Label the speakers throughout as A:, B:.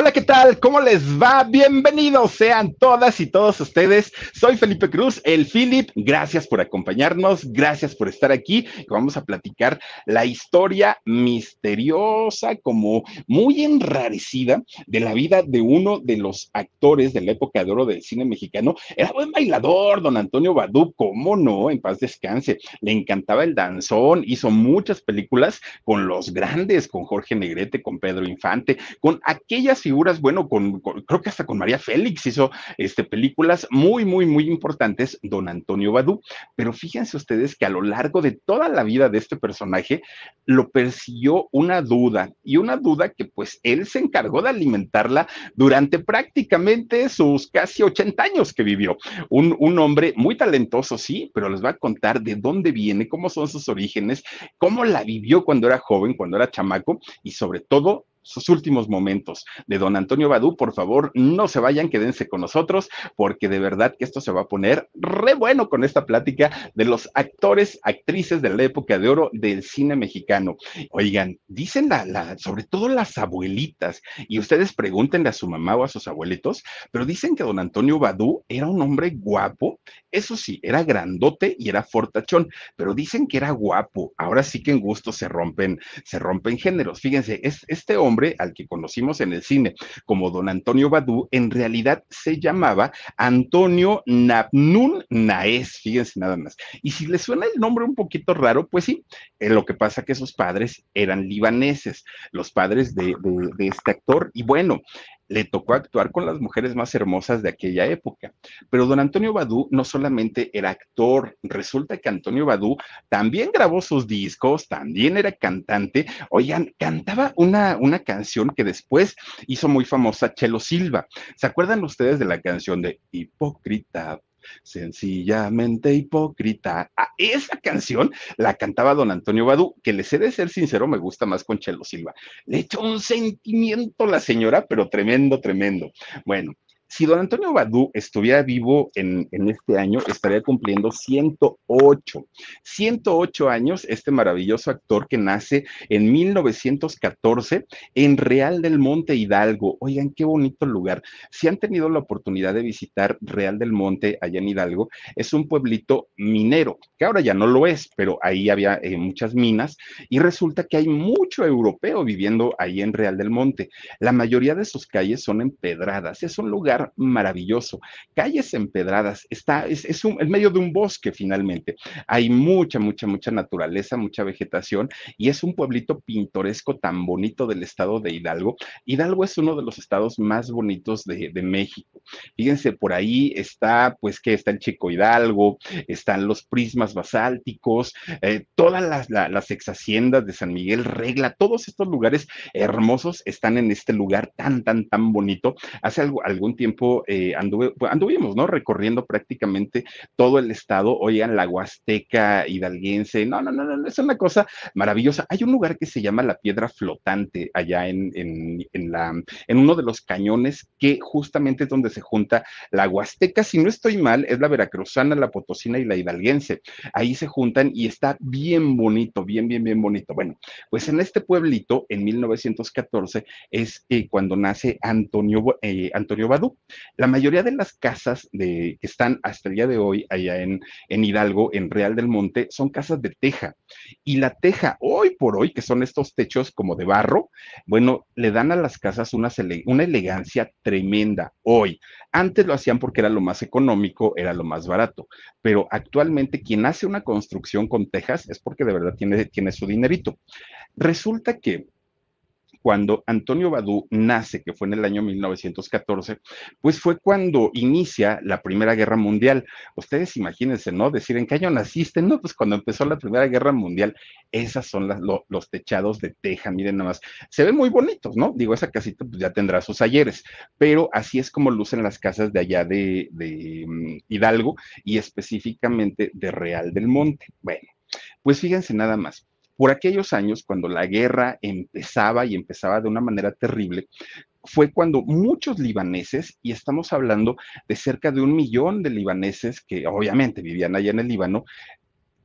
A: Hola, ¿qué tal? ¿Cómo les va? Bienvenidos sean todas y todos ustedes. Soy Felipe Cruz, el Philip. Gracias por acompañarnos, gracias por estar aquí. Vamos a platicar la historia misteriosa, como muy enrarecida, de la vida de uno de los actores de la época de oro del cine mexicano. Era buen bailador, don Antonio Badú, ¿cómo no? En paz descanse. Le encantaba el danzón, hizo muchas películas con los grandes, con Jorge Negrete, con Pedro Infante, con aquellas figuras, bueno, con, creo que hasta con María Félix hizo este, películas muy, muy, muy importantes, don Antonio Badú. Pero fíjense ustedes que a lo largo de toda la vida de este personaje lo persiguió una duda y una duda que pues él se encargó de alimentarla durante prácticamente sus casi 80 años que vivió. Un, un hombre muy talentoso, sí, pero les va a contar de dónde viene, cómo son sus orígenes, cómo la vivió cuando era joven, cuando era chamaco y sobre todo sus últimos momentos de don Antonio Badú. Por favor, no se vayan, quédense con nosotros, porque de verdad que esto se va a poner re bueno con esta plática de los actores, actrices de la época de oro del cine mexicano. Oigan, dicen la, sobre todo las abuelitas, y ustedes pregúntenle a su mamá o a sus abuelitos, pero dicen que don Antonio Badú era un hombre guapo, eso sí, era grandote y era fortachón, pero dicen que era guapo. Ahora sí que en gusto se rompen, se rompen géneros. Fíjense, es este hombre al que conocimos en el cine como don Antonio Badú, en realidad se llamaba Antonio Nabnun Naes, fíjense nada más. Y si le suena el nombre un poquito raro, pues sí, eh, lo que pasa que sus padres eran libaneses, los padres de este actor, y bueno, le tocó actuar con las mujeres más hermosas de aquella época. Pero don Antonio Badú no solamente era actor, resulta que Antonio Badú también grabó sus discos, también era cantante. Oigan, cantaba una, una canción que después hizo muy famosa Chelo Silva. ¿Se acuerdan ustedes de la canción de Hipócrita? Sencillamente hipócrita. Ah, esa canción la cantaba don Antonio Badú, que les he de ser sincero, me gusta más con Chelo Silva. Le echó un sentimiento la señora, pero tremendo, tremendo. Bueno, si don Antonio Badú estuviera vivo en, en, este año, estaría cumpliendo 108. 108 años, este maravilloso actor que nace en 1914 en Real del Monte Hidalgo. Oigan, qué bonito lugar. Si han tenido la oportunidad de visitar Real del Monte allá en Hidalgo, es un pueblito minero, que ahora ya no lo es, pero ahí había eh, muchas minas y resulta que hay mucho europeo viviendo ahí en Real del Monte. La mayoría de sus calles son empedradas. Es un lugar maravilloso, calles empedradas, está, es, es un, en medio de un bosque finalmente. Hay mucha, mucha, mucha naturaleza, mucha vegetación y es un pueblito pintoresco tan bonito del estado de Hidalgo. Hidalgo es uno de los estados más bonitos de, de México. Fíjense, por ahí está, pues que está el Chico Hidalgo, están los prismas basálticos, eh, todas las, la, las ex haciendas de San Miguel Regla, todos estos lugares hermosos están en este lugar tan, tan, tan bonito. Hace algo, algún tiempo tiempo eh, anduve, pues, anduvimos, ¿no? Recorriendo prácticamente todo el estado, oigan, la Huasteca hidalguense, no, no, no, no, es una cosa maravillosa. Hay un lugar que se llama la Piedra Flotante allá en, en, la, en uno de los cañones que justamente es donde se junta la Huasteca, si no estoy mal, es la veracruzana, la potosina y la hidalguense. Ahí se juntan y está bien bonito, bien, bien, bien bonito. Bueno, pues en este pueblito, en 1914, es eh, cuando nace Antonio, eh, Antonio Badú. La mayoría de las casas que están hasta el día de hoy allá en, en Hidalgo, en Real del Monte, son casas de teja. Y la teja, hoy por hoy, que son estos techos como de barro, bueno, le dan a las casas una, una elegancia tremenda hoy. Antes lo hacían porque era lo más económico, era lo más barato, pero actualmente quien hace una construcción con tejas es porque de verdad tiene, tiene su dinerito. Resulta que cuando Antonio Badú nace, que fue en el año 1914, pues fue cuando inicia la Primera Guerra Mundial. Ustedes imagínense, ¿no? Decir, ¿en qué año naciste? No, pues cuando empezó la Primera Guerra Mundial, esas son los techados de teja, miren nada más. Se ven muy bonitos, ¿no? Digo, esa casita pues ya tendrá sus ayeres, pero así es como lucen las casas de allá de, de mm, Hidalgo y específicamente de Real del Monte. Bueno, pues fíjense nada más por aquellos años, cuando la guerra empezaba y empezaba de una manera terrible, fue cuando muchos libaneses, y estamos hablando de cerca de un millón de libaneses que obviamente vivían allá en el Líbano,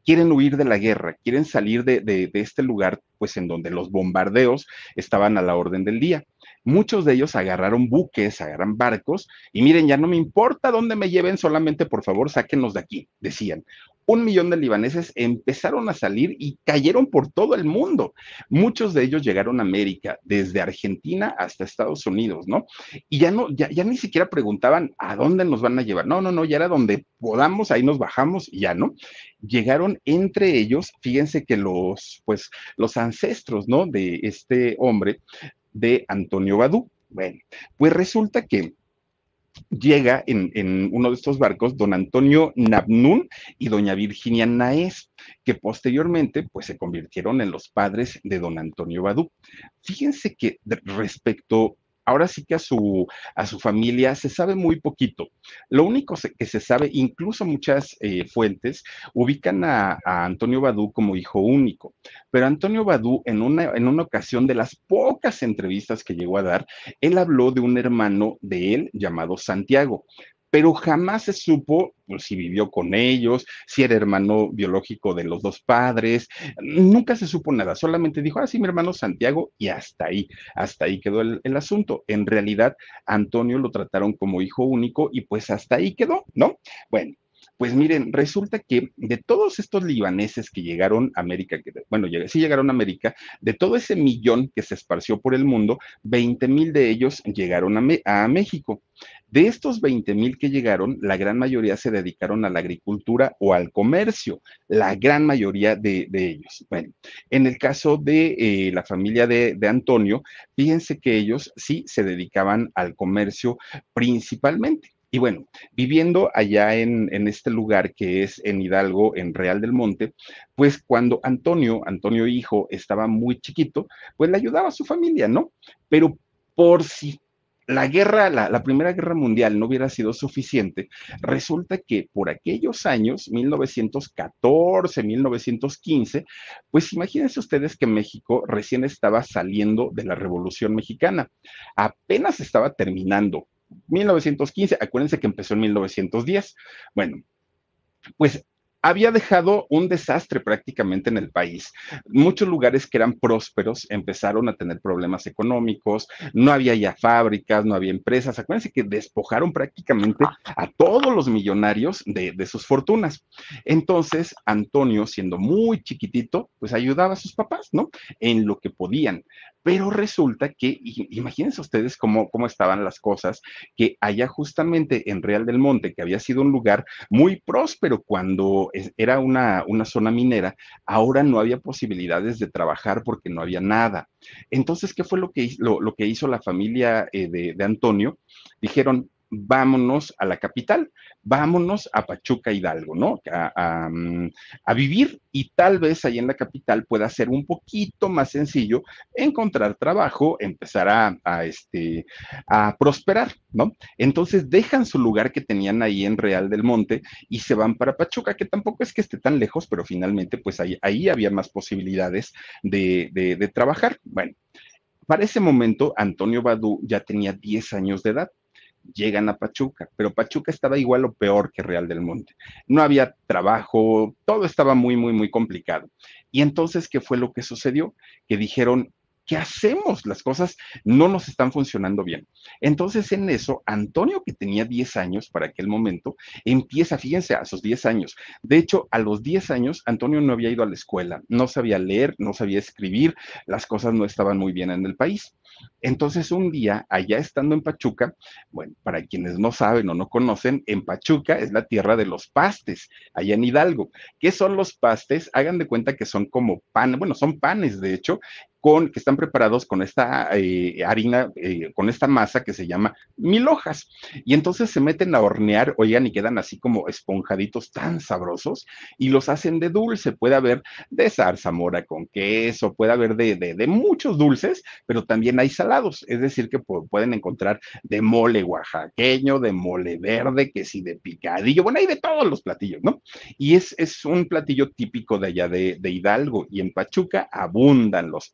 A: quieren huir de la guerra, quieren salir de, este lugar, pues en donde los bombardeos estaban a la orden del día. Muchos de ellos agarraron buques, agarran barcos, y miren, ya no me importa dónde me lleven, solamente por favor sáquenos de aquí, decían un millón de libaneses empezaron a salir y cayeron por todo el mundo. Muchos de ellos llegaron a América, desde Argentina hasta Estados Unidos, ¿no? Y ya no, ya, ya ni siquiera preguntaban a dónde nos van a llevar. No, no, no, ya era donde podamos, ahí nos bajamos ya, ¿no? Llegaron entre ellos, fíjense que los, pues, los ancestros, ¿no? De este hombre, de Antonio Badú. Bueno, pues resulta que llega en, uno de estos barcos don Antonio Nabnún y doña Virginia Naés, que posteriormente pues se convirtieron en los padres de don Antonio Badú. Fíjense que respecto ahora sí que a su, a su familia se sabe muy poquito. Lo único que se sabe, incluso muchas eh, fuentes ubican a, Antonio Badú como hijo único, pero Antonio Badú en una, en una ocasión de las pocas entrevistas que llegó a dar, él habló de un hermano de él llamado Santiago pero jamás se supo pues, si vivió con ellos, si era hermano biológico de los dos padres, nunca se supo nada, solamente dijo, ah, sí, mi hermano Santiago, y hasta ahí, hasta ahí quedó el, el asunto. En realidad, Antonio lo trataron como hijo único y pues hasta ahí quedó, ¿no? Bueno, pues miren, resulta que de todos estos libaneses que llegaron a América, que, bueno, sí llegaron a América, de todo ese millón que se esparció por el mundo, 20 mil de ellos llegaron a, México. De estos 20 mil que llegaron, la gran mayoría se dedicaron a la agricultura o al comercio, la gran mayoría de, ellos. Bueno, en el caso de eh, la familia de, de Antonio, fíjense que ellos sí se dedicaban al comercio principalmente. Y bueno, viviendo allá en, este lugar que es en Hidalgo, en Real del Monte, pues cuando Antonio, Antonio hijo, estaba muy chiquito, pues le ayudaba a su familia, ¿no? Pero por si la guerra, la, Primera Guerra Mundial no hubiera sido suficiente, resulta que por aquellos años, 1914, 1915, pues imagínense ustedes que México recién estaba saliendo de la Revolución Mexicana, apenas estaba terminando, 1915, acuérdense que empezó en 1910. Bueno, pues había dejado un desastre prácticamente en el país. Muchos lugares que eran prósperos empezaron a tener problemas económicos, no había ya fábricas, no había empresas. Acuérdense que despojaron prácticamente a todos los millonarios de, sus fortunas. Entonces, Antonio, siendo muy chiquitito, pues ayudaba a sus papás, ¿no? En lo que podían. Pero resulta que, imagínense ustedes cómo, cómo estaban las cosas, que allá justamente en Real del Monte, que había sido un lugar muy próspero cuando era una, una zona minera, ahora no había posibilidades de trabajar porque no había nada. Entonces, ¿qué fue lo que, lo, lo que hizo la familia eh, de, de Antonio? Dijeron, vámonos a la capital, vámonos a Pachuca Hidalgo, ¿no? Mm, a, vivir y tal vez ahí en la capital pueda ser un poquito más sencillo encontrar trabajo, empezar a, este, a prosperar, ¿no? Entonces dejan su lugar que tenían ahí en Real del Monte y se van para Pachuca, que tampoco es que esté tan lejos, pero finalmente pues ahí, ahí había más posibilidades de, de, de trabajar. Bueno, para ese momento Antonio Badú ya tenía 10 años de edad llegan a Pachuca, pero Pachuca estaba igual o peor que Real del Monte. No había trabajo, todo estaba muy, muy, muy complicado. Y entonces, ¿qué fue lo que sucedió? Que dijeron, ¿qué hacemos? Las cosas no nos están funcionando bien. Entonces en eso, Antonio, que tenía 10 años para aquel momento, empieza, fíjense, a sus 10 años. De hecho, a los 10 años, Antonio no había ido a la escuela, no sabía leer, no sabía escribir, las cosas no estaban muy bien en el país. Entonces un día, allá estando en Pachuca, bueno, para quienes no saben o no conocen, en Pachuca es la tierra de los pastes, allá en Hidalgo. ¿Qué son los pastes? Hagan de cuenta que son como pan, bueno, son panes de hecho, con, que están preparados con esta eh, harina, eh, con esta masa que se llama mil hojas. Y entonces se meten a hornear, oigan, y quedan así como esponjaditos tan sabrosos y los hacen de dulce. Puede haber de zarzamora con queso, puede haber de, de, de muchos dulces, pero también hay salados. Es decir, que pueden encontrar de mole oaxaqueño, de mole verde, que sí, de picadillo. Bueno, hay de todos los platillos, ¿no? Y es, es un platillo típico de allá de, de Hidalgo y en Pachuca abundan los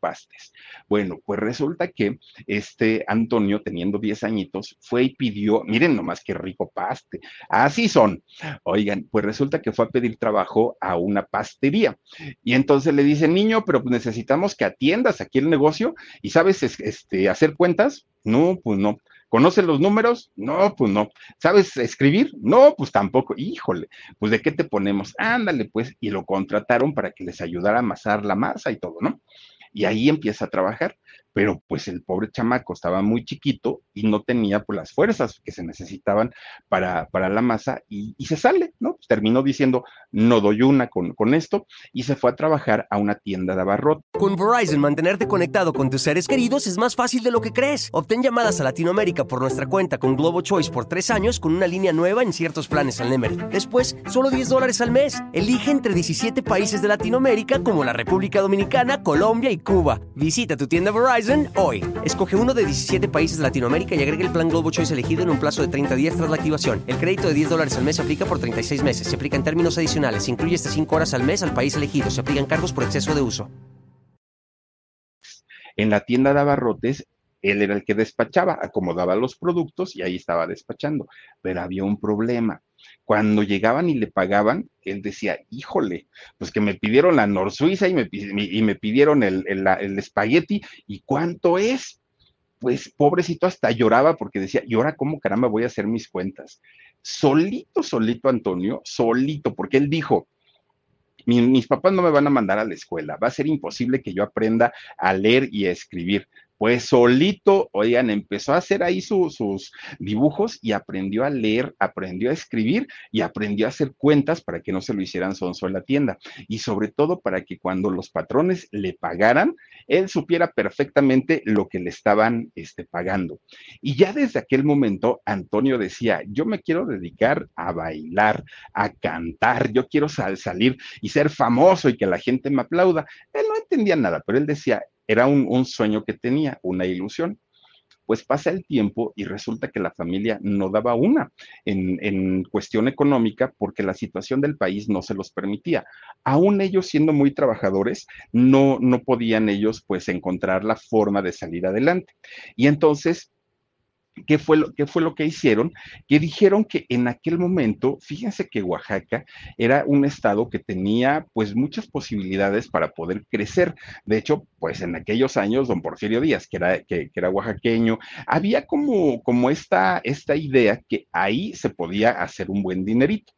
A: bueno, pues resulta que este Antonio, teniendo 10 añitos, fue y pidió, miren nomás qué rico paste, así son. Oigan, pues resulta que fue a pedir trabajo a una pastería. Y entonces le dice, niño, pero pues necesitamos que atiendas aquí el negocio y sabes este, hacer cuentas. No, pues no. ¿Conoces los números? No, pues no. ¿Sabes escribir? No, pues tampoco. Híjole, pues de qué te ponemos? Ándale, pues, y lo contrataron para que les ayudara a amasar la masa y todo, ¿no? Y ahí empieza a trabajar pero pues el pobre chamaco estaba muy chiquito y no tenía pues las fuerzas que se necesitaban para, para la masa y, se sale, ¿no? Terminó diciendo, no doy una con, con esto y se fue a trabajar a una tienda de abarrotes.
B: Con Verizon, mantenerte conectado con tus seres queridos es más fácil de lo que crees. Obtén llamadas a Latinoamérica por nuestra cuenta con Globo Choice por tres años con una línea nueva en ciertos planes al Nemer. Después, solo 10 dólares al mes. Elige entre 17 países de Latinoamérica como la República Dominicana, Colombia y Cuba. Visita tu tienda Verizon hoy. Escoge uno de 17 países de Latinoamérica y agrega el plan Globo Choice elegido en un plazo de 30 días tras la activación. El crédito de 10 dólares al mes se aplica por 36 meses. Se aplica en términos adicionales. Se incluye hasta 5 horas al mes al país elegido. Se aplican cargos por exceso de uso.
A: En la tienda de abarrotes él era el que despachaba, acomodaba los productos y ahí estaba despachando. Pero había un problema. Cuando llegaban y le pagaban, él decía, híjole, pues que me pidieron la Nor Suiza y me, y me pidieron el, el, el espagueti, ¿y cuánto es? Pues pobrecito hasta lloraba porque decía, ¿y ahora cómo caramba voy a hacer mis cuentas? Solito, solito Antonio, solito, porque él dijo, mis papás no me van a mandar a la escuela, va a ser imposible que yo aprenda a leer y a escribir pues solito, oigan, empezó a hacer ahí sus dibujos y aprendió a leer, aprendió a escribir y aprendió a hacer cuentas para que no se lo hicieran sonso en la tienda. Y sobre todo para que cuando los patrones le pagaran, él supiera perfectamente lo que le estaban este, pagando. Y ya desde aquel momento, Antonio decía, yo me quiero dedicar a bailar, a cantar, yo quiero salir y ser famoso y que la gente me aplauda. Él no entendía nada, pero él decía, era un, sueño que tenía, una ilusión pues pasa el tiempo y resulta que la familia no daba una en, cuestión económica porque la situación del país no se los permitía. Aún ellos siendo muy trabajadores, no, no podían ellos pues encontrar la forma de salir adelante. Y entonces ¿Qué fue, lo, ¿Qué fue lo que hicieron? Que dijeron que en aquel momento, fíjense que Oaxaca era un estado que tenía pues muchas posibilidades para poder crecer. De hecho, pues en aquellos años, don Porfirio Díaz, que era, que, era oaxaqueño, había como, como esta, esta idea que ahí se podía hacer un buen dinerito.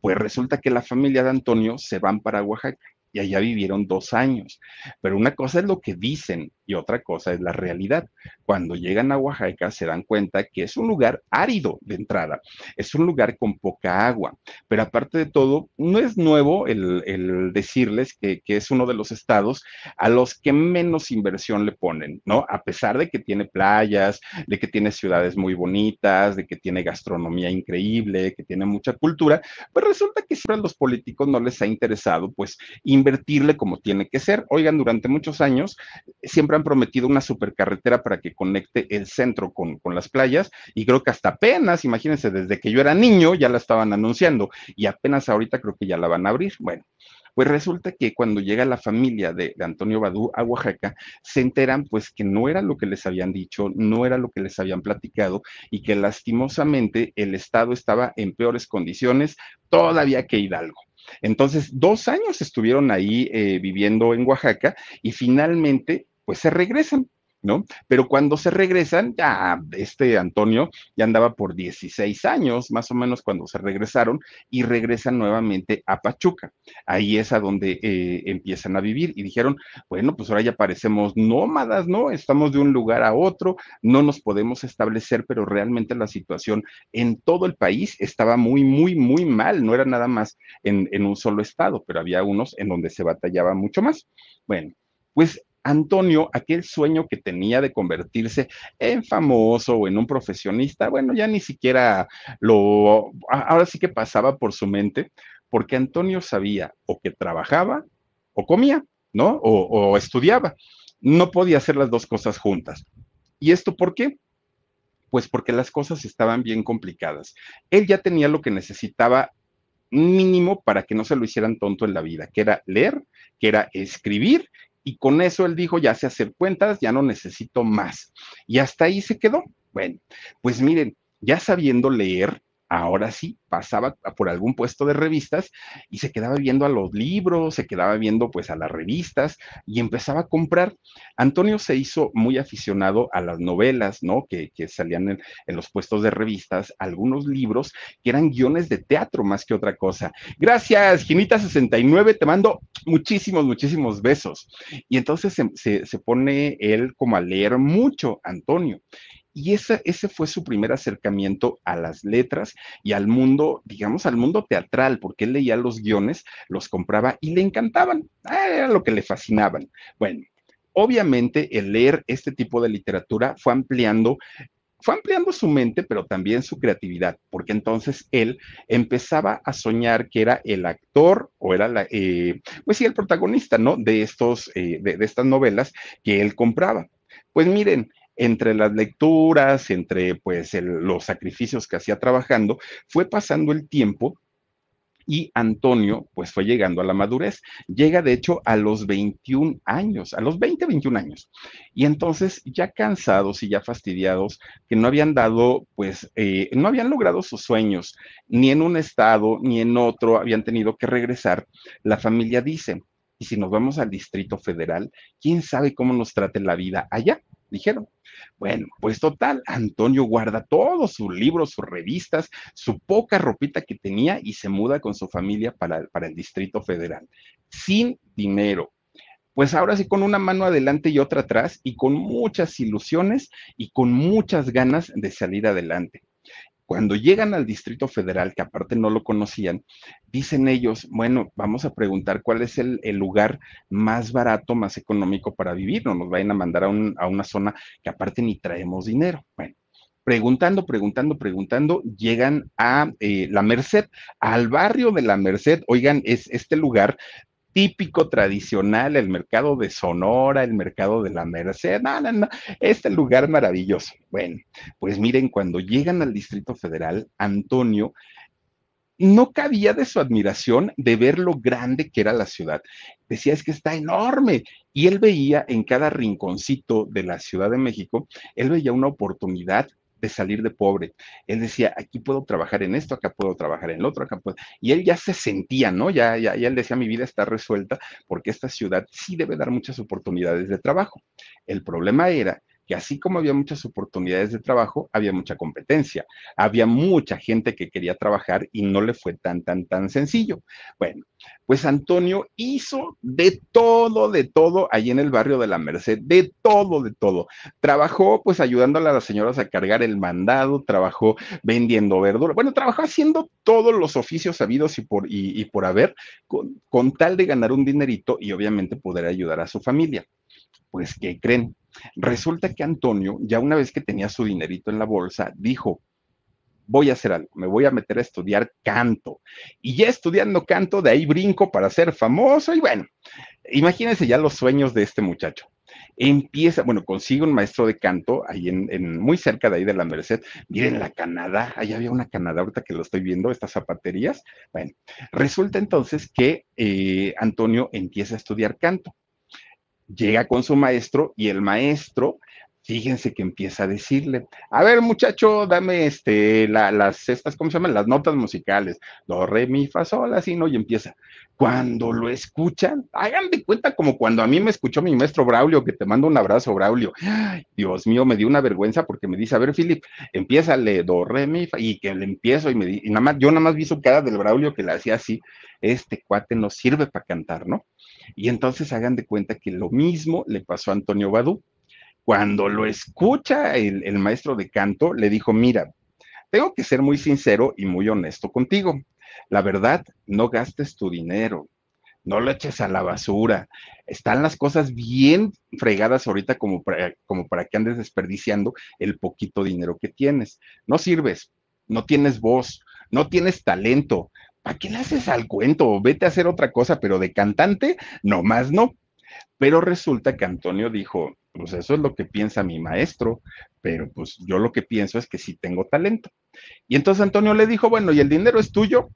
A: Pues resulta que la familia de Antonio se van para Oaxaca y allá vivieron dos años. Pero una cosa es lo que dicen y otra cosa es la realidad. Cuando llegan a Oaxaca se dan cuenta que es un lugar árido de entrada, es un lugar con poca agua, pero aparte de todo, no es nuevo el, decirles que, que, es uno de los estados a los que menos inversión le ponen, ¿no? A pesar de que tiene playas, de que tiene ciudades muy bonitas, de que tiene gastronomía increíble, que tiene mucha cultura, pues resulta que siempre a los políticos no les ha interesado, pues, invertirle como tiene que ser. Oigan, durante muchos años siempre han prometido una supercarretera para que conecte el centro con, con las playas y creo que hasta apenas, imagínense, desde que yo era niño ya la estaban anunciando y apenas ahorita creo que ya la van a abrir. Bueno, pues resulta que cuando llega la familia de, Antonio Badú a Oaxaca, se enteran pues que no era lo que les habían dicho, no era lo que les habían platicado y que lastimosamente el Estado estaba en peores condiciones todavía que Hidalgo. Entonces, dos años estuvieron ahí eh, viviendo en Oaxaca y finalmente pues se regresan. ¿no? Pero cuando se regresan, ya este Antonio ya andaba por 16 años, más o menos cuando se regresaron, y regresan nuevamente a Pachuca. Ahí es a donde eh, empiezan a vivir y dijeron, bueno, pues ahora ya parecemos nómadas, ¿no? Estamos de un lugar a otro, no nos podemos establecer, pero realmente la situación en todo el país estaba muy, muy, muy mal, no era nada más en, en un solo estado, pero había unos en donde se batallaba mucho más. Bueno, pues Antonio, aquel sueño que tenía de convertirse en famoso o en un profesionista, bueno, ya ni siquiera lo, ahora sí que pasaba por su mente, porque Antonio sabía o que trabajaba o comía, ¿no? O, estudiaba. No podía hacer las dos cosas juntas. ¿Y esto por qué? Pues porque las cosas estaban bien complicadas. Él ya tenía lo que necesitaba mínimo para que no se lo hicieran tonto en la vida, que era leer, que era escribir y con eso él dijo, ya sé hacer cuentas, ya no necesito más. Y hasta ahí se quedó. Bueno, pues miren, ya sabiendo leer, ahora sí pasaba por algún puesto de revistas y se quedaba viendo a los libros, se quedaba viendo pues a las revistas y empezaba a comprar. Antonio se hizo muy aficionado a las novelas, ¿no? Que, salían en, los puestos de revistas, algunos libros que eran guiones de teatro más que otra cosa. Gracias, Ginita69, te mando muchísimos, muchísimos besos. Y entonces se, se pone él como a leer mucho, Antonio. Y ese, ese fue su primer acercamiento a las letras y al mundo, digamos, al mundo teatral, porque él leía los guiones, los compraba y le encantaban, ah, era lo que le fascinaban. Bueno, obviamente el leer este tipo de literatura fue ampliando fue ampliando su mente, pero también su creatividad, porque entonces él empezaba a soñar que era el actor o era la, eh, pues sí, el protagonista, ¿no? De estos, eh, de, de, estas novelas que él compraba. Pues miren, entre las lecturas, entre pues los sacrificios que hacía trabajando, fue pasando el tiempo y Antonio pues fue llegando a la madurez. Llega de hecho a los 21 años, a los 20, 21 años. Y entonces ya cansados y ya fastidiados, que no habían dado pues, eh, no habían logrado sus sueños, ni en un estado ni en otro, habían tenido que regresar, la familia dice, y si nos vamos al Distrito Federal, ¿quién sabe cómo nos trate la vida allá? Dijeron. Bueno, pues total, Antonio guarda todos sus libros, sus revistas, su poca ropita que tenía y se muda con su familia para, para el Distrito Federal, sin dinero. Pues ahora sí, con una mano adelante y otra atrás, y con muchas ilusiones y con muchas ganas de salir adelante. Cuando llegan al Distrito Federal, que aparte no lo conocían, dicen ellos, bueno, vamos a preguntar cuál es el, lugar más barato, más económico para vivir, no nos vayan a mandar a, una zona que aparte ni traemos dinero. Bueno, preguntando, preguntando, preguntando, llegan a eh, La Merced, al barrio de La Merced. Oigan, es este lugar típico, tradicional, el mercado de Sonora, el mercado de la Merced, no, no, no, este lugar maravilloso. Bueno, pues miren, cuando llegan al Distrito Federal, Antonio no cabía de su admiración de ver lo grande que era la ciudad. Decía, es que está enorme. Y él veía en cada rinconcito de la Ciudad de México, él veía una oportunidad de salir de pobre. Él decía, aquí puedo trabajar en esto, acá puedo trabajar en lo otro, acá puedo. Y él ya se sentía, ¿no? Ya, ya, ya él decía, mi vida está resuelta porque esta ciudad sí debe dar muchas oportunidades de trabajo. El problema era que así como había muchas oportunidades de trabajo, había mucha competencia, había mucha gente que quería trabajar y no le fue tan, tan, tan sencillo. Bueno, pues Antonio hizo de todo, de todo allí en el barrio de la Merced, de todo, de todo. Trabajó pues ayudándole a las señoras a cargar el mandado, trabajó vendiendo verdura, bueno, trabajó haciendo todos los oficios sabidos y por, y, por haber, con, con tal de ganar un dinerito y obviamente poder ayudar a su familia. Pues, ¿qué creen? Resulta que Antonio, ya una vez que tenía su dinerito en la bolsa, dijo, voy a hacer algo, me voy a meter a estudiar canto. Y ya estudiando canto, de ahí brinco para ser famoso y bueno, imagínense ya los sueños de este muchacho. Empieza, bueno, consigue un maestro de canto ahí en, muy cerca de ahí de la Merced. Miren la Canadá, ahí había una Canadá ahorita que lo estoy viendo, estas zapaterías. Bueno, resulta entonces que eh, Antonio empieza a estudiar canto llega con su maestro y el maestro fíjense que empieza a decirle, a ver muchacho, dame este, las, estas, ¿cómo se llaman? Las notas musicales, do, re, mi, fa, sol, así, ¿no? Y empieza. Cuando lo escuchan, hagan de cuenta como cuando a mí me escuchó mi maestro Braulio, que te mando un abrazo, Braulio. Ay, Dios mío, me dio una vergüenza porque me dice, a ver, Filip, empiézale, do, re, mi, fa, y que le empiezo y me y nada más, yo nada más vi su cara del Braulio que le hacía así, este cuate no sirve para cantar, ¿no? Y entonces hagan de cuenta que lo mismo le pasó a Antonio Badú cuando lo escucha el, maestro de canto, le dijo, mira, tengo que ser muy sincero y muy honesto contigo. La verdad, no gastes tu dinero, no lo eches a la basura. Están las cosas bien fregadas ahorita como para, como para que andes desperdiciando el poquito dinero que tienes. No sirves, no tienes voz, no tienes talento. ¿Para qué le haces al cuento? Vete a hacer otra cosa, pero de cantante, nomás no. Pero resulta que Antonio dijo, pues eso es lo que piensa mi maestro, pero pues yo lo que pienso es que sí tengo talento. Y entonces Antonio le dijo, bueno, ¿y el dinero es tuyo?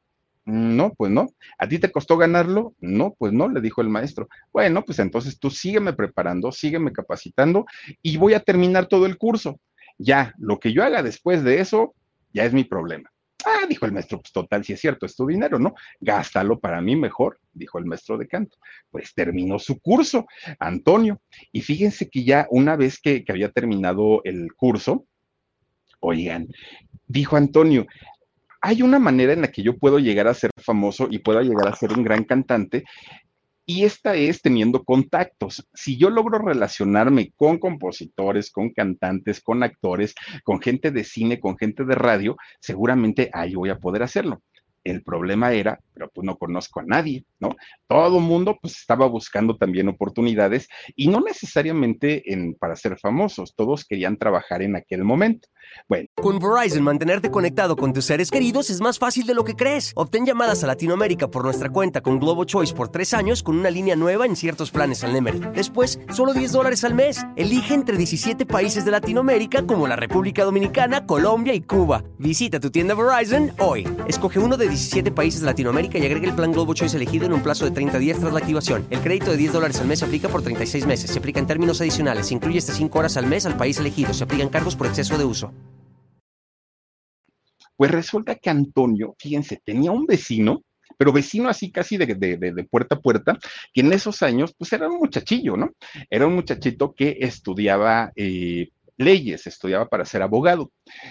A: No, pues no. ¿A ti te costó ganarlo? No, pues no, le dijo el maestro. Bueno, pues entonces tú sígueme preparando, sígueme capacitando y voy a terminar todo el curso. Ya, lo que yo haga después de eso, ya es mi problema. Ah, dijo el maestro, pues total, si es cierto, es tu dinero, ¿no? Gástalo para mí mejor, dijo el maestro de canto. Pues terminó su curso, Antonio. Y fíjense que ya una vez que, que había terminado el curso, oigan, dijo Antonio, hay una manera en la que yo puedo llegar a ser famoso y puedo llegar a ser un gran cantante y esta es teniendo contactos. Si yo logro relacionarme con compositores, con cantantes, con actores, con gente de cine, con gente de radio, seguramente ahí voy a poder hacerlo. El problema era, pero pues no conozco a nadie, ¿no? Todo mundo pues estaba buscando también oportunidades y no necesariamente en, para ser famosos, todos querían trabajar en aquel momento. Bueno.
B: Con Verizon, mantenerte conectado con tus seres queridos es más fácil de lo que crees. Obtén llamadas a Latinoamérica por nuestra cuenta con Globo Choice por tres años con una línea nueva en ciertos planes al Nemery. Después, solo 10 dólares al mes. Elige entre 17 países de Latinoamérica como la República Dominicana, Colombia y Cuba. Visita tu tienda Verizon hoy. Escoge uno de 17 países de Latinoamérica y agrega el plan Globo Choice elegido en un plazo de 30 días tras la activación. El crédito de 10 dólares al mes se aplica por 36 meses. Se aplica en términos adicionales. Se incluye hasta 5 horas al mes al país elegido. Se aplican cargos por exceso de uso.
A: Pues resulta que Antonio, fíjense, tenía un vecino, pero vecino así casi de, puerta a puerta, que en esos años, pues era un muchachillo, ¿no? Era un muchachito que estudiaba eh, leyes, estudiaba para ser abogado.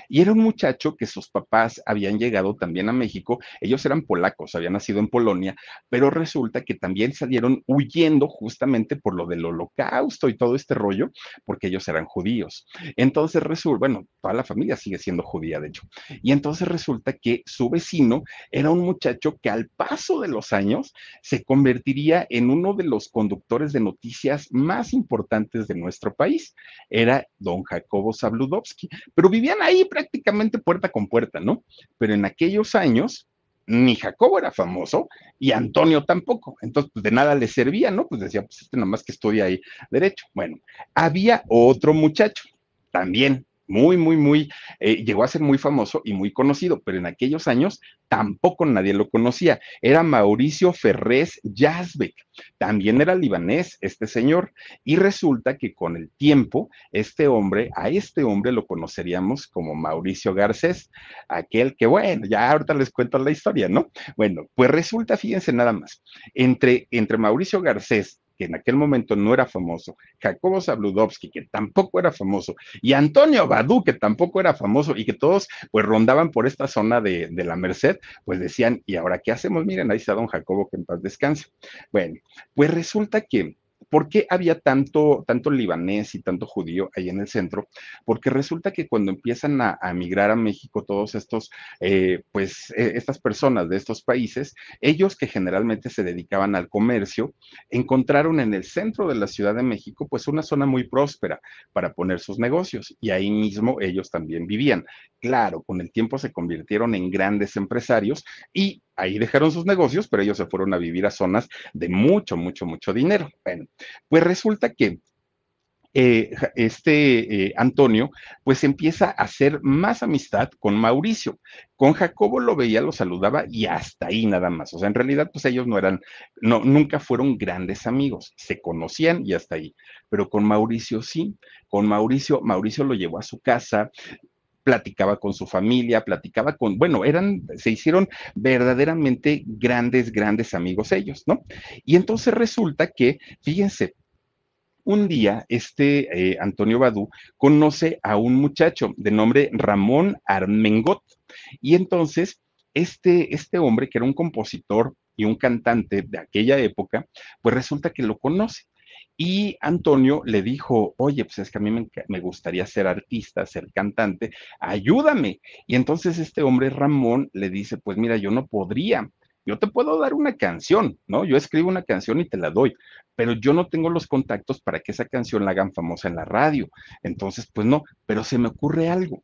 A: Y era un muchacho que sus papás habían llegado también a México, ellos eran polacos, habían nacido en Polonia, pero resulta que también salieron huyendo justamente por lo del holocausto y todo este rollo, porque ellos eran judíos. Entonces resulta, bueno, toda la familia sigue siendo judía, de hecho. Y entonces resulta que su vecino era un muchacho que al paso de los años se convertiría en uno de los conductores de noticias más importantes de nuestro país. Era don Jacobo Zabludovsky, pero vivían ahí prácticamente puerta con puerta, ¿no? Pero en aquellos años, ni Jacobo era famoso y Antonio tampoco. Entonces, pues de nada le servía, ¿no? Pues decía, pues este nomás que estudia ahí derecho. Bueno, había otro muchacho, también muy, muy, muy, eh, llegó a ser muy famoso y muy conocido, pero en aquellos años tampoco nadie lo conocía. Era Mauricio Ferrés Yazbek, también era libanés este señor, y resulta que con el tiempo, este hombre, a este hombre lo conoceríamos como Mauricio Garcés, aquel que, bueno, ya ahorita les cuento la historia, ¿no? Bueno, pues resulta, fíjense nada más, entre, entre Mauricio Garcés que en aquel momento no era famoso, Jacobo Zabludovsky, que tampoco era famoso, y Antonio Badú, que tampoco era famoso, y que todos pues rondaban por esta zona de, de la Merced, pues decían, ¿y ahora qué hacemos? Miren, ahí está don Jacobo, que en paz descanse. Bueno, pues resulta que ¿Por qué había tanto, tanto libanés y tanto judío ahí en el centro? Porque resulta que cuando empiezan a, a migrar a México todos estos, eh, pues eh, estas personas de estos países, ellos que generalmente se dedicaban al comercio, encontraron en el centro de la Ciudad de México pues una zona muy próspera para poner sus negocios y ahí mismo ellos también vivían. Claro, con el tiempo se convirtieron en grandes empresarios y ahí dejaron sus negocios, pero ellos se fueron a vivir a zonas de mucho, mucho, mucho dinero. Bueno, pues resulta que eh, este eh, Antonio, pues empieza a hacer más amistad con Mauricio. Con Jacobo lo veía, lo saludaba y hasta ahí nada más. O sea, en realidad, pues ellos no eran, no, nunca fueron grandes amigos, se conocían y hasta ahí. Pero con Mauricio sí, con Mauricio, Mauricio lo llevó a su casa, platicaba con su familia, platicaba con, bueno, eran, se hicieron verdaderamente grandes, grandes amigos ellos, ¿no? Y entonces resulta que, fíjense, un día este eh, Antonio Badú conoce a un muchacho de nombre Ramón Armengot. Y entonces este, este hombre, que era un compositor y un cantante de aquella época, pues resulta que lo conoce. Y Antonio le dijo, oye, pues es que a mí me, gustaría ser artista, ser cantante, ayúdame. Y entonces este hombre, Ramón, le dice, pues mira, yo no podría, yo te puedo dar una canción, ¿no? Yo escribo una canción y te la doy, pero yo no tengo los contactos para que esa canción la hagan famosa en la radio. Entonces, pues no, pero se me ocurre algo.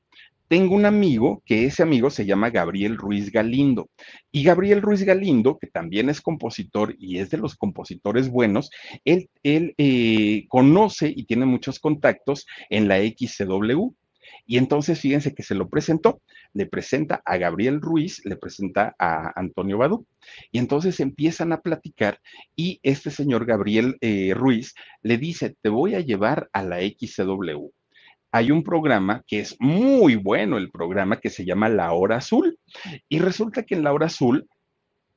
A: Tengo un amigo que ese amigo se llama Gabriel Ruiz Galindo. Y Gabriel Ruiz Galindo, que también es compositor y es de los compositores buenos, él, él eh, conoce y tiene muchos contactos en la XCW. Y entonces fíjense que se lo presentó, le presenta a Gabriel Ruiz, le presenta a Antonio Badú. Y entonces empiezan a platicar y este señor Gabriel eh, Ruiz le dice, te voy a llevar a la XCW. Hay un programa que es muy bueno, el programa que se llama La Hora Azul. Y resulta que en La Hora Azul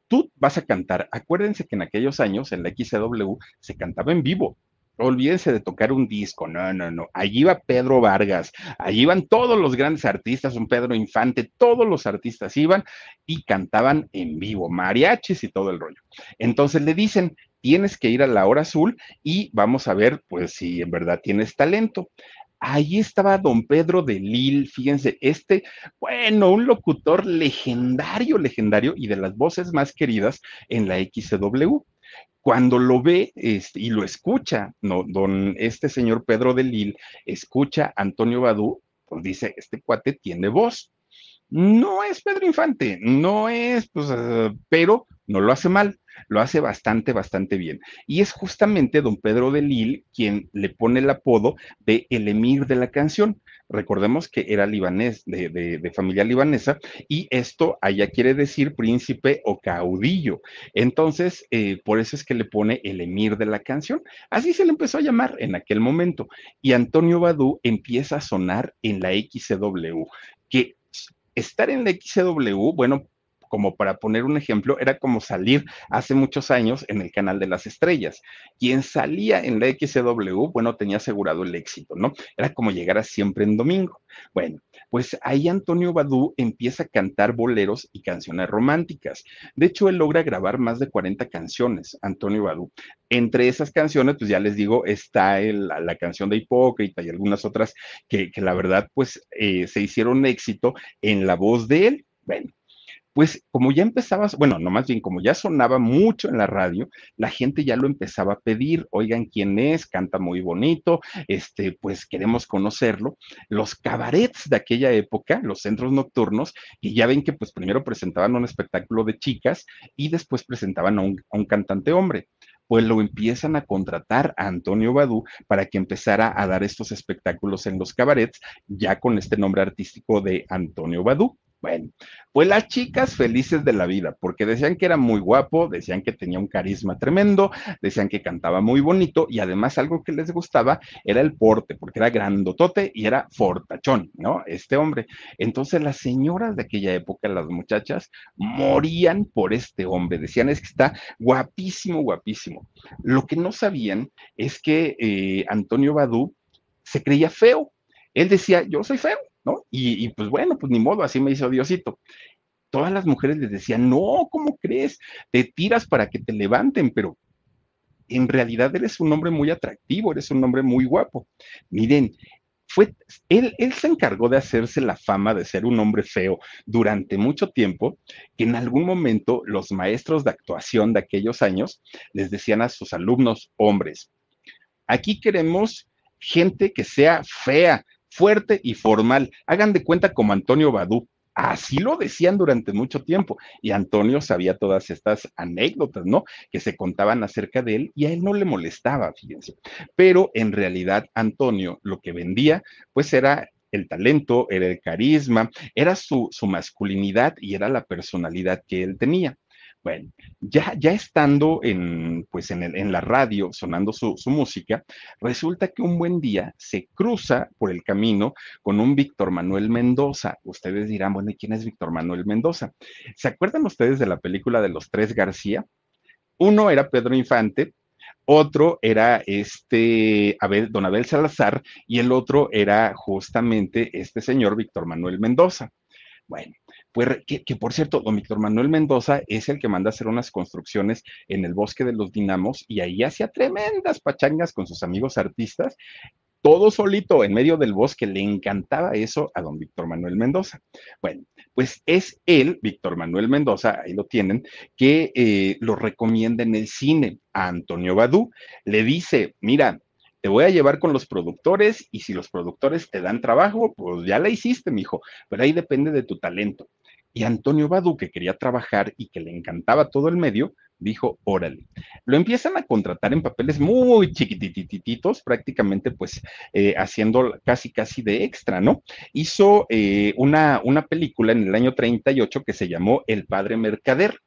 A: tú vas a cantar. Acuérdense que en aquellos años en la XCW se cantaba en vivo olvídense de tocar un disco, no, no, no. Allí iba Pedro Vargas, allí iban todos los grandes artistas, un Pedro Infante, todos los artistas iban y cantaban en vivo, mariachis y todo el rollo. Entonces le dicen, tienes que ir a la hora azul y vamos a ver, pues, si en verdad tienes talento. Ahí estaba don Pedro de Lil, fíjense, este, bueno, un locutor legendario, legendario y de las voces más queridas en la XW cuando lo ve este, y lo escucha, ¿no? Don este señor Pedro de Lil escucha a Antonio Badú, pues dice, este cuate tiene voz. No es Pedro Infante, no es, pues, uh, pero no lo hace mal, lo hace bastante, bastante bien. Y es justamente don Pedro de Lil quien le pone el apodo de el emir de la canción. Recordemos que era libanés, de, familia libanesa, y esto allá quiere decir príncipe o caudillo. Entonces, eh, por eso es que le pone el emir de la canción. Así se le empezó a llamar en aquel momento. Y Antonio Badú empieza a sonar en la XCW, que estar en la XCW, bueno, como para poner un ejemplo, era como salir hace muchos años en el canal de las estrellas. Quien salía en la XW, bueno, tenía asegurado el éxito, ¿no? Era como llegar a siempre en domingo. Bueno, pues ahí Antonio Badú empieza a cantar boleros y canciones románticas. De hecho, él logra grabar más de 40 canciones, Antonio Badú. Entre esas canciones, pues ya les digo, está la, canción de Hipócrita y algunas otras que, la verdad, pues eh, se hicieron éxito en la voz de él. Bueno, pues como ya empezaba, bueno, no más bien como ya sonaba mucho en la radio, la gente ya lo empezaba a pedir, oigan quién es, canta muy bonito, este, pues queremos conocerlo. Los cabarets de aquella época, los centros nocturnos, y ya ven que pues primero presentaban un espectáculo de chicas y después presentaban a un, a un cantante hombre pues lo empiezan a contratar a Antonio Badú para que empezara a dar estos espectáculos en los cabarets, ya con este nombre artístico de Antonio Badú. Bueno, pues las chicas felices de la vida, porque decían que era muy guapo, decían que tenía un carisma tremendo, decían que cantaba muy bonito y además algo que les gustaba era el porte, porque era grandotote y era fortachón, ¿no? Este hombre. Entonces las señoras de aquella época, las muchachas, morían por este hombre. Decían es que está guapísimo, guapísimo. Lo que no sabían es que eh, Antonio Badú se creía feo. Él decía, yo soy feo, ¿no? Y, pues bueno, pues ni modo, así me hizo Diosito. Todas las mujeres les decían, no, ¿cómo crees? Te tiras para que te levanten, pero en realidad eres un hombre muy atractivo, eres un hombre muy guapo. Miren, fue, él, él, se encargó de hacerse la fama de ser un hombre feo durante mucho tiempo, que en algún momento los maestros de actuación de aquellos años les decían a sus alumnos hombres, aquí queremos gente que sea fea, fuerte y formal. Hagan de cuenta como Antonio Badú. Así lo decían durante mucho tiempo y Antonio sabía todas estas anécdotas, ¿no? Que se contaban acerca de él y a él no le molestaba, fíjense. Pero en realidad Antonio lo que vendía pues era el talento, era el carisma, era su, su masculinidad y era la personalidad que él tenía. Bueno, ya, ya estando en, pues en, el, en la radio, sonando su, su, música, resulta que un buen día se cruza por el camino con un Víctor Manuel Mendoza. Ustedes dirán, bueno, ¿y quién es Víctor Manuel Mendoza? ¿Se acuerdan ustedes de la película de los tres García? Uno era Pedro Infante, otro era este Abel, don Abel Salazar y el otro era justamente este señor Víctor Manuel Mendoza. Bueno, pues que, por cierto, don Víctor Manuel Mendoza es el que manda hacer unas construcciones en el bosque de los dinamos y ahí hacía tremendas pachangas con sus amigos artistas, todo solito en medio del bosque, le encantaba eso a don Víctor Manuel Mendoza. Bueno, pues es él, Víctor Manuel Mendoza, ahí lo tienen, que eh, lo recomienda en el cine a Antonio Badú. Le dice, mira, te voy a llevar con los productores y si los productores te dan trabajo, pues ya la hiciste, mijo, pero ahí depende de tu talento. Y Antonio Badu, que quería trabajar y que le encantaba todo el medio, dijo, órale. Lo empiezan a contratar en papeles muy chiquitititos, prácticamente pues eh, haciendo casi casi de extra, ¿no? Hizo eh, una, una película en el año 38 que se llamó El Padre Mercader.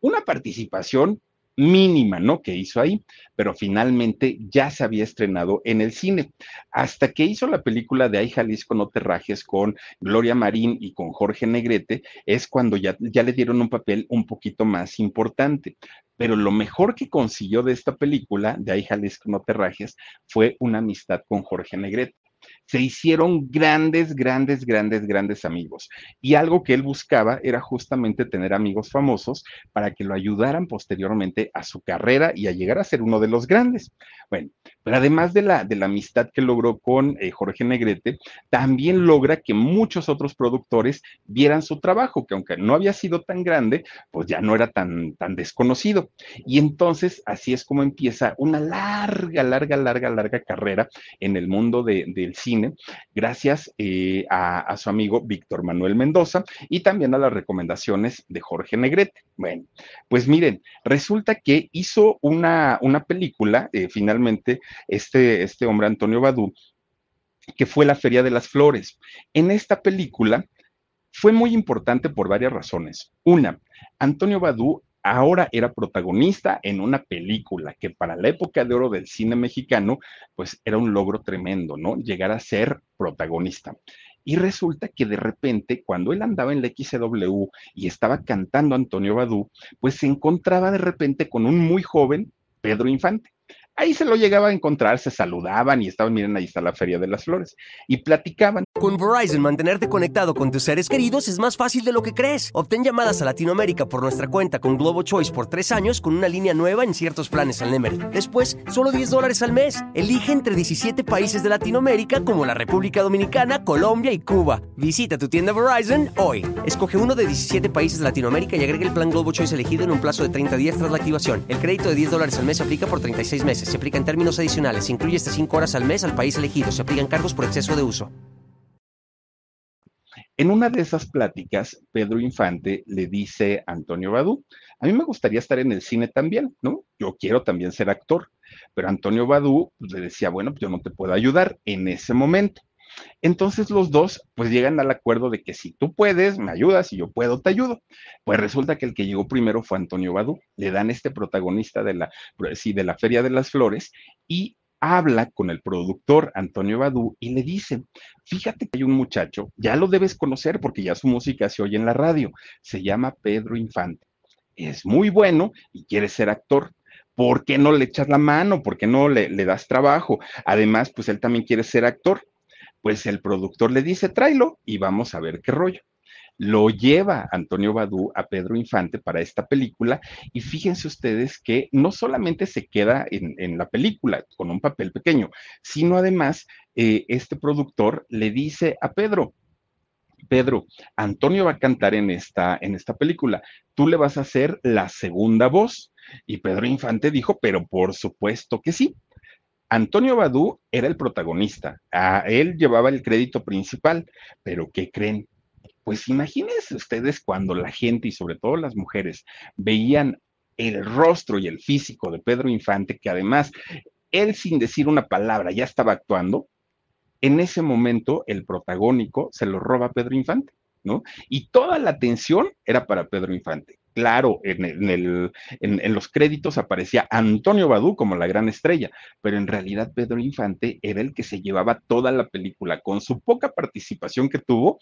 A: Una participación mínima, ¿no? Que hizo ahí, pero finalmente ya se había estrenado en el cine. Hasta que hizo la película de Ay Jalisco no te rajes con Gloria Marín y con Jorge Negrete, es cuando ya, ya le dieron un papel un poquito más importante. Pero lo mejor que consiguió de esta película, de Ay Jalisco no te rajes, fue una amistad con Jorge Negrete se hicieron grandes, grandes, grandes, grandes amigos. Y algo que él buscaba era justamente tener amigos famosos para que lo ayudaran posteriormente a su carrera y a llegar a ser uno de los grandes. Bueno, pero además de la, de la amistad que logró con eh, Jorge Negrete, también logra que muchos otros productores vieran su trabajo, que aunque no había sido tan grande, pues ya no era tan, tan desconocido. Y entonces así es como empieza una larga, larga, larga, larga carrera en el mundo de, del cine, gracias eh, a, a su amigo Víctor Manuel Mendoza y también a las recomendaciones de Jorge Negrete. Bueno, pues miren, resulta que hizo una, una película, eh, finalmente, este, este hombre Antonio Badú, que fue la Feria de las Flores. En esta película fue muy importante por varias razones. Una, Antonio Badú ahora era protagonista en una película que para la época de oro del cine mexicano, pues era un logro tremendo, ¿no? Llegar a ser protagonista. Y resulta que de repente, cuando él andaba en la XW y estaba cantando Antonio Badú, pues se encontraba de repente con un muy joven Pedro Infante. Ahí se lo llegaba a encontrar, se saludaban y estaban, miren, ahí está la Feria de las Flores, y platicaban.
B: Con Verizon, mantenerte conectado con tus seres queridos es más fácil de lo que crees. Obtén llamadas a Latinoamérica por nuestra cuenta con Globo Choice por tres años con una línea nueva en ciertos planes al Nemery. Después, solo 10 dólares al mes. Elige entre 17 países de Latinoamérica como la República Dominicana, Colombia y Cuba. Visita tu tienda Verizon hoy. Escoge uno de 17 países de Latinoamérica y agrega el plan Globo Choice elegido en un plazo de 30 días tras la activación. El crédito de 10 dólares al mes se aplica por 36 meses. Se aplica en términos adicionales. Se incluye hasta 5 horas al mes al país elegido. Se aplican cargos por exceso de uso.
A: En una de esas pláticas, Pedro Infante le dice a Antonio Badú, a mí me gustaría estar en el cine también, ¿no? Yo quiero también ser actor. Pero Antonio Badú pues, le decía, bueno, pues yo no te puedo ayudar en ese momento. Entonces los dos pues llegan al acuerdo de que si tú puedes, me ayudas, si yo puedo, te ayudo. Pues resulta que el que llegó primero fue Antonio Badú. Le dan este protagonista de la, sí, de la Feria de las Flores y habla con el productor Antonio Badú y le dice, fíjate que hay un muchacho, ya lo debes conocer porque ya su música se oye en la radio, se llama Pedro Infante. Es muy bueno y quiere ser actor. ¿Por qué no le echas la mano? ¿Por qué no le, le das trabajo? Además, pues él también quiere ser actor. Pues el productor le dice, tráelo y vamos a ver qué rollo lo lleva Antonio Badú a Pedro Infante para esta película y fíjense ustedes que no solamente se queda en, la película con un papel pequeño, sino además eh, este productor le dice a Pedro, Pedro, Antonio va a cantar en esta, en esta película, tú le vas a hacer la segunda voz. Y Pedro Infante dijo, pero por supuesto que sí. Antonio Badú era el protagonista, a él llevaba el crédito principal, pero ¿qué creen? pues imagínense ustedes cuando la gente y sobre todo las mujeres veían el rostro y el físico de Pedro Infante, que además él sin decir una palabra ya estaba actuando, en ese momento el protagónico se lo roba Pedro Infante, ¿no? Y toda la atención era para Pedro Infante. Claro, en, en, los créditos aparecía Antonio Badú como la gran estrella, pero en realidad Pedro Infante era el que se llevaba toda la película. Con su poca participación que tuvo,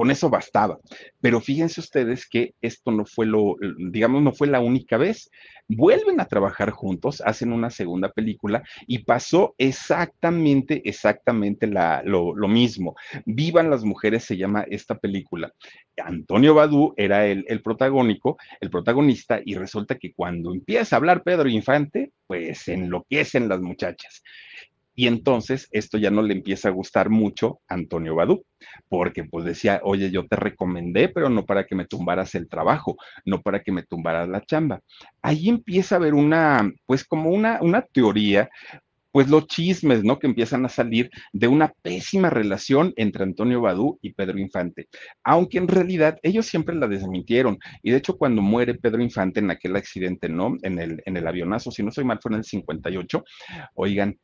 A: con eso bastaba. Pero fíjense ustedes que esto no fue lo, digamos, no fue la única vez. Vuelven a trabajar juntos, hacen una segunda película y pasó exactamente, exactamente lo, mismo. Vivan las mujeres se llama esta película. Antonio Badú era el, el protagónico, el protagonista, y resulta que cuando empieza a hablar Pedro Infante, pues enloquecen las muchachas. Y entonces esto ya no le empieza a gustar mucho a Antonio Badú, porque pues decía, oye, yo te recomendé, pero no para que me tumbaras el trabajo, no para que me tumbaras la chamba. Ahí empieza a haber una, pues como una, una teoría pues los chismes, ¿no? Que empiezan a salir de una pésima relación entre Antonio Badú y Pedro Infante, aunque en realidad ellos siempre la desmintieron. Y de hecho, cuando muere Pedro Infante en aquel accidente, ¿no? En el, en el avionazo, si no soy mal, fue en el 58, oigan,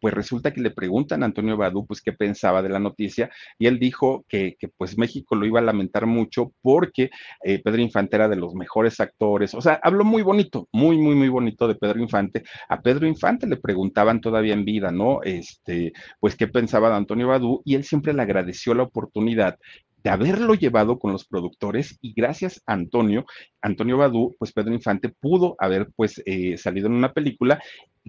A: pues resulta que le preguntan a Antonio Badú, pues qué pensaba de la noticia, y él dijo que, pues México lo iba a lamentar mucho porque eh, Pedro Infante era de los mejores actores, o sea, habló muy bonito, muy, muy, muy bonito de Pedro Infante. A Pedro Infante le preguntaban todavía en vida, ¿no? Este, pues qué pensaba de Antonio Badú, y él siempre le agradeció la oportunidad de haberlo llevado con los productores y gracias a Antonio, Antonio Badú, pues Pedro Infante pudo haber pues eh, salido en una película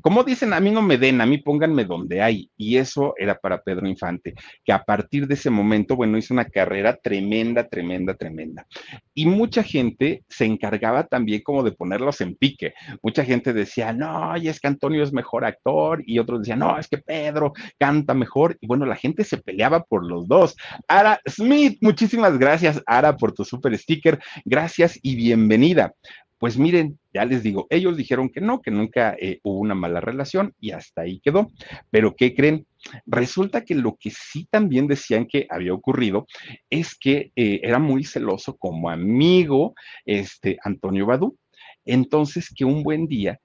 A: como dicen, a mí no me den, a mí pónganme donde hay. Y eso era para Pedro Infante, que a partir de ese momento, bueno, hizo una carrera tremenda, tremenda, tremenda. Y mucha gente se encargaba también como de ponerlos en pique. Mucha gente decía, no, es que Antonio es mejor actor. Y otros decían, no, es que Pedro canta mejor. Y bueno, la gente se peleaba por los dos. Ara Smith, muchísimas gracias, Ara, por tu super sticker. Gracias y bienvenida. Pues miren, ya les digo, ellos dijeron que no, que nunca eh, hubo una mala relación y hasta ahí quedó. Pero ¿qué creen? Resulta que lo que sí también decían que había ocurrido es que eh, era muy celoso como amigo este Antonio Badú. Entonces, que un buen día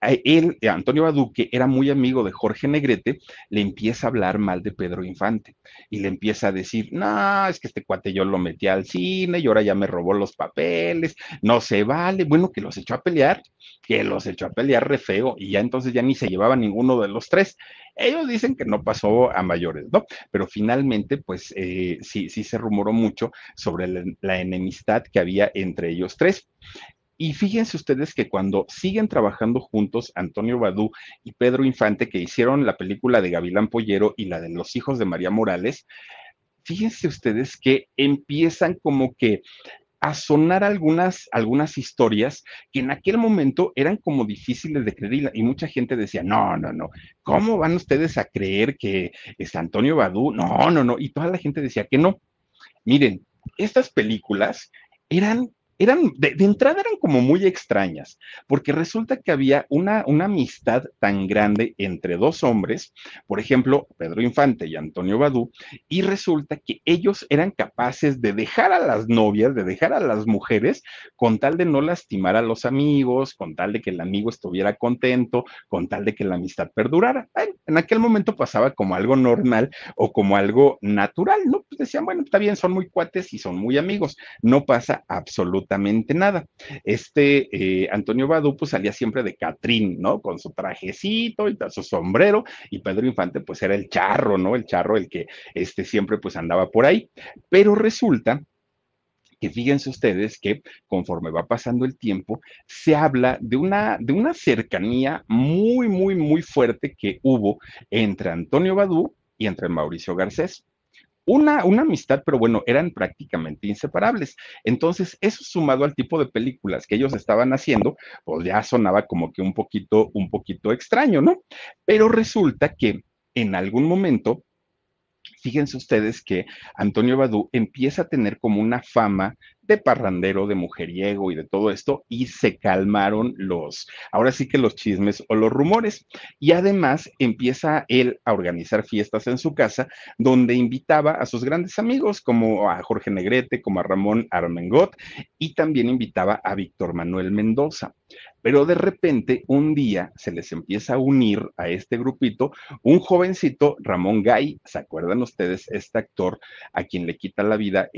A: él, eh, Antonio Baduque, era muy amigo de Jorge Negrete, le empieza a hablar mal de Pedro Infante y le empieza a decir, no, es que este cuate yo lo metí al cine y ahora ya me robó los papeles, no se vale, bueno, que los echó a pelear, que los echó a pelear re feo y ya entonces ya ni se llevaba ninguno de los tres. Ellos dicen que no pasó a mayores, ¿no? Pero finalmente, pues eh, sí, sí se rumoró mucho sobre la enemistad que había entre ellos tres. Y fíjense ustedes que cuando siguen trabajando juntos Antonio Badú y Pedro Infante, que hicieron la película de Gavilán Pollero y la de Los hijos de María Morales, fíjense ustedes que empiezan como que a sonar algunas, algunas historias que en aquel momento eran como difíciles de creer y, mucha gente decía, no, no, no, ¿cómo van ustedes a creer que es Antonio Badú? No, no, no, y toda la gente decía que no. Miren, estas películas eran eran, de, entrada eran como muy extrañas, porque resulta que había una, una amistad tan grande entre dos hombres, por ejemplo, Pedro Infante y Antonio Badú, y resulta que ellos eran capaces de dejar a las novias, de dejar a las mujeres, con tal de no lastimar a los amigos, con tal de que el amigo estuviera contento, con tal de que la amistad perdurara. en aquel momento pasaba como algo normal o como algo natural, ¿no? Decían, bueno, está bien, son muy cuates y son muy amigos, no pasa absolutamente nada. Este eh, Antonio Badu pues salía siempre de Catrín, ¿no? Con su trajecito y su sombrero, y Pedro Infante pues era el charro, ¿no? El charro, el que este, siempre pues andaba por ahí. Pero resulta que fíjense ustedes que conforme va pasando el tiempo, se habla de una, de una cercanía muy, muy, muy fuerte que hubo entre Antonio Badú y entre Mauricio Garcés una, amistad, pero bueno, eran prácticamente inseparables. Entonces, eso sumado al tipo de películas que ellos estaban haciendo, pues ya sonaba como que un poquito, un poquito extraño, ¿no? Pero resulta que en algún momento fíjense ustedes que Antonio Badú empieza a tener como una fama de parrandero, de mujeriego y de todo esto, y se calmaron los, ahora sí que los chismes o los rumores. Y además empieza él a organizar fiestas en su casa, donde invitaba a sus grandes amigos, como a Jorge Negrete, como a Ramón Armengot, y también invitaba a Víctor Manuel Mendoza. Pero de repente, un día se les empieza a unir a este grupito un jovencito, Ramón Gay, ¿se acuerdan ustedes? Este actor a quien le quita la vida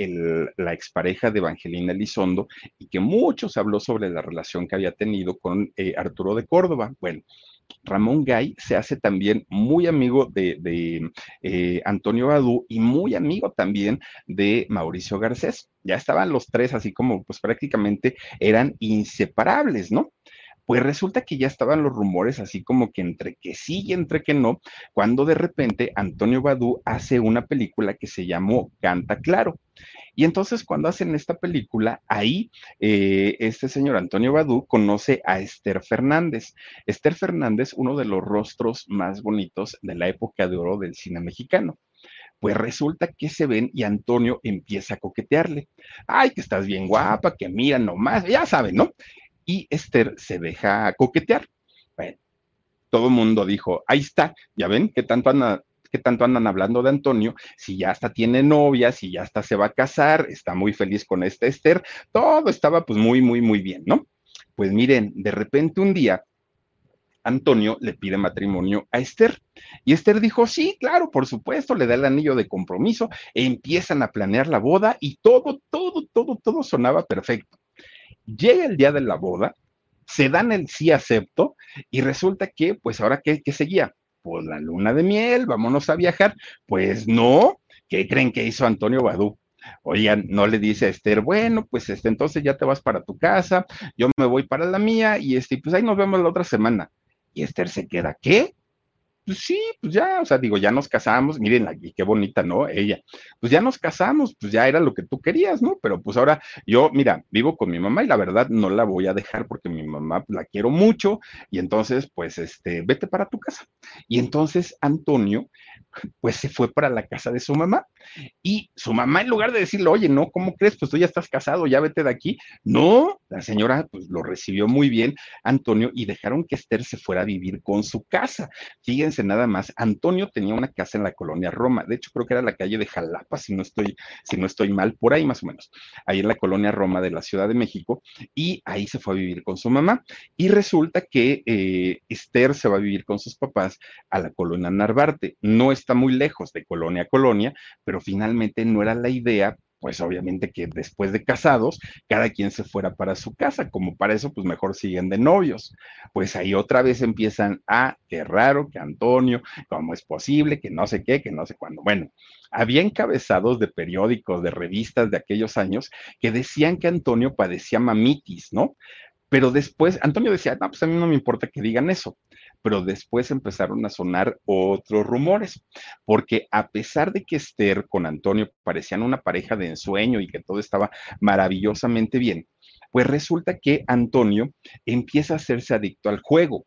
A: la expareja de Evangelina Elizondo y que muchos habló sobre la relación que había tenido con eh, Arturo de Córdoba. Bueno, Ramón Gay se hace también muy amigo de, eh, Antonio Badú y muy amigo también de Mauricio Garcés. Ya estaban los tres así como pues prácticamente eran inseparables, ¿no? Pues resulta que ya estaban los rumores así como que entre que sí y entre que no, cuando de repente Antonio Badú hace una película que se llamó Canta Claro. Y entonces cuando hacen esta película, ahí eh, este señor Antonio Badú conoce a Esther Fernández. Esther Fernández, uno de los rostros más bonitos de la época de oro del cine mexicano. Pues resulta que se ven y Antonio empieza a coquetearle. Ay, que estás bien guapa, que mira nomás, ya saben, ¿no? y Esther se deja coquetear. Bueno, todo el mundo dijo, ahí está, ya ven qué tanto qué tanto andan hablando de Antonio, si ya hasta tiene novia, si ya hasta se va a casar, está muy feliz con esta Esther, todo estaba pues muy, muy, muy bien, ¿no? Pues miren, de repente un día Antonio le pide matrimonio a Esther. Y Esther dijo, sí, claro, por supuesto, le da el anillo de compromiso, e empiezan a planear la boda y todo, todo, todo, todo sonaba perfecto. Llega el día de la boda, se dan el sí acepto y resulta que, pues ahora, ¿qué, seguía? Pues la luna de miel, vámonos a viajar. Pues no, ¿qué creen que hizo Antonio Badú? Oigan, no le dice a Esther, bueno, pues este, entonces ya te vas para tu casa, yo me voy para la mía y este, pues ahí nos vemos la otra semana. Y Esther se queda, ¿qué? Pues sí, pues ya, o sea, digo, ya nos casamos, miren aquí, qué bonita, ¿no? Ella, pues ya nos casamos, pues ya era lo que tú querías, ¿no? Pero pues ahora yo, mira, vivo con mi mamá y la verdad no la voy a dejar porque mi mamá la quiero mucho y entonces, pues, este, vete para tu casa. Y entonces Antonio, pues se fue para la casa de su mamá y su mamá en lugar de decirle, oye, no, ¿cómo crees? Pues tú ya estás casado, ya vete de aquí. No, la señora pues lo recibió muy bien, Antonio, y dejaron que Esther se fuera a vivir con su casa. Fíjense nada más, Antonio tenía una casa en la colonia Roma, de hecho creo que era la calle de Jalapa, si no estoy, si no estoy mal, por ahí más o menos, ahí en la colonia Roma de la Ciudad de México, y ahí se fue a vivir con su mamá. Y resulta que eh, Esther se va a vivir con sus papás a la colonia Narvarte. No está muy lejos de colonia a colonia, pero finalmente no era la idea pues obviamente que después de casados, cada quien se fuera para su casa, como para eso, pues mejor siguen de novios. Pues ahí otra vez empiezan a, qué raro, que Antonio, ¿cómo es posible? Que no sé qué, que no sé cuándo. Bueno, había encabezados de periódicos, de revistas de aquellos años que decían que Antonio padecía mamitis, ¿no? Pero después, Antonio decía, no, pues a mí no me importa que digan eso pero después empezaron a sonar otros rumores, porque a pesar de que Esther con Antonio parecían una pareja de ensueño y que todo estaba maravillosamente bien, pues resulta que Antonio empieza a hacerse adicto al juego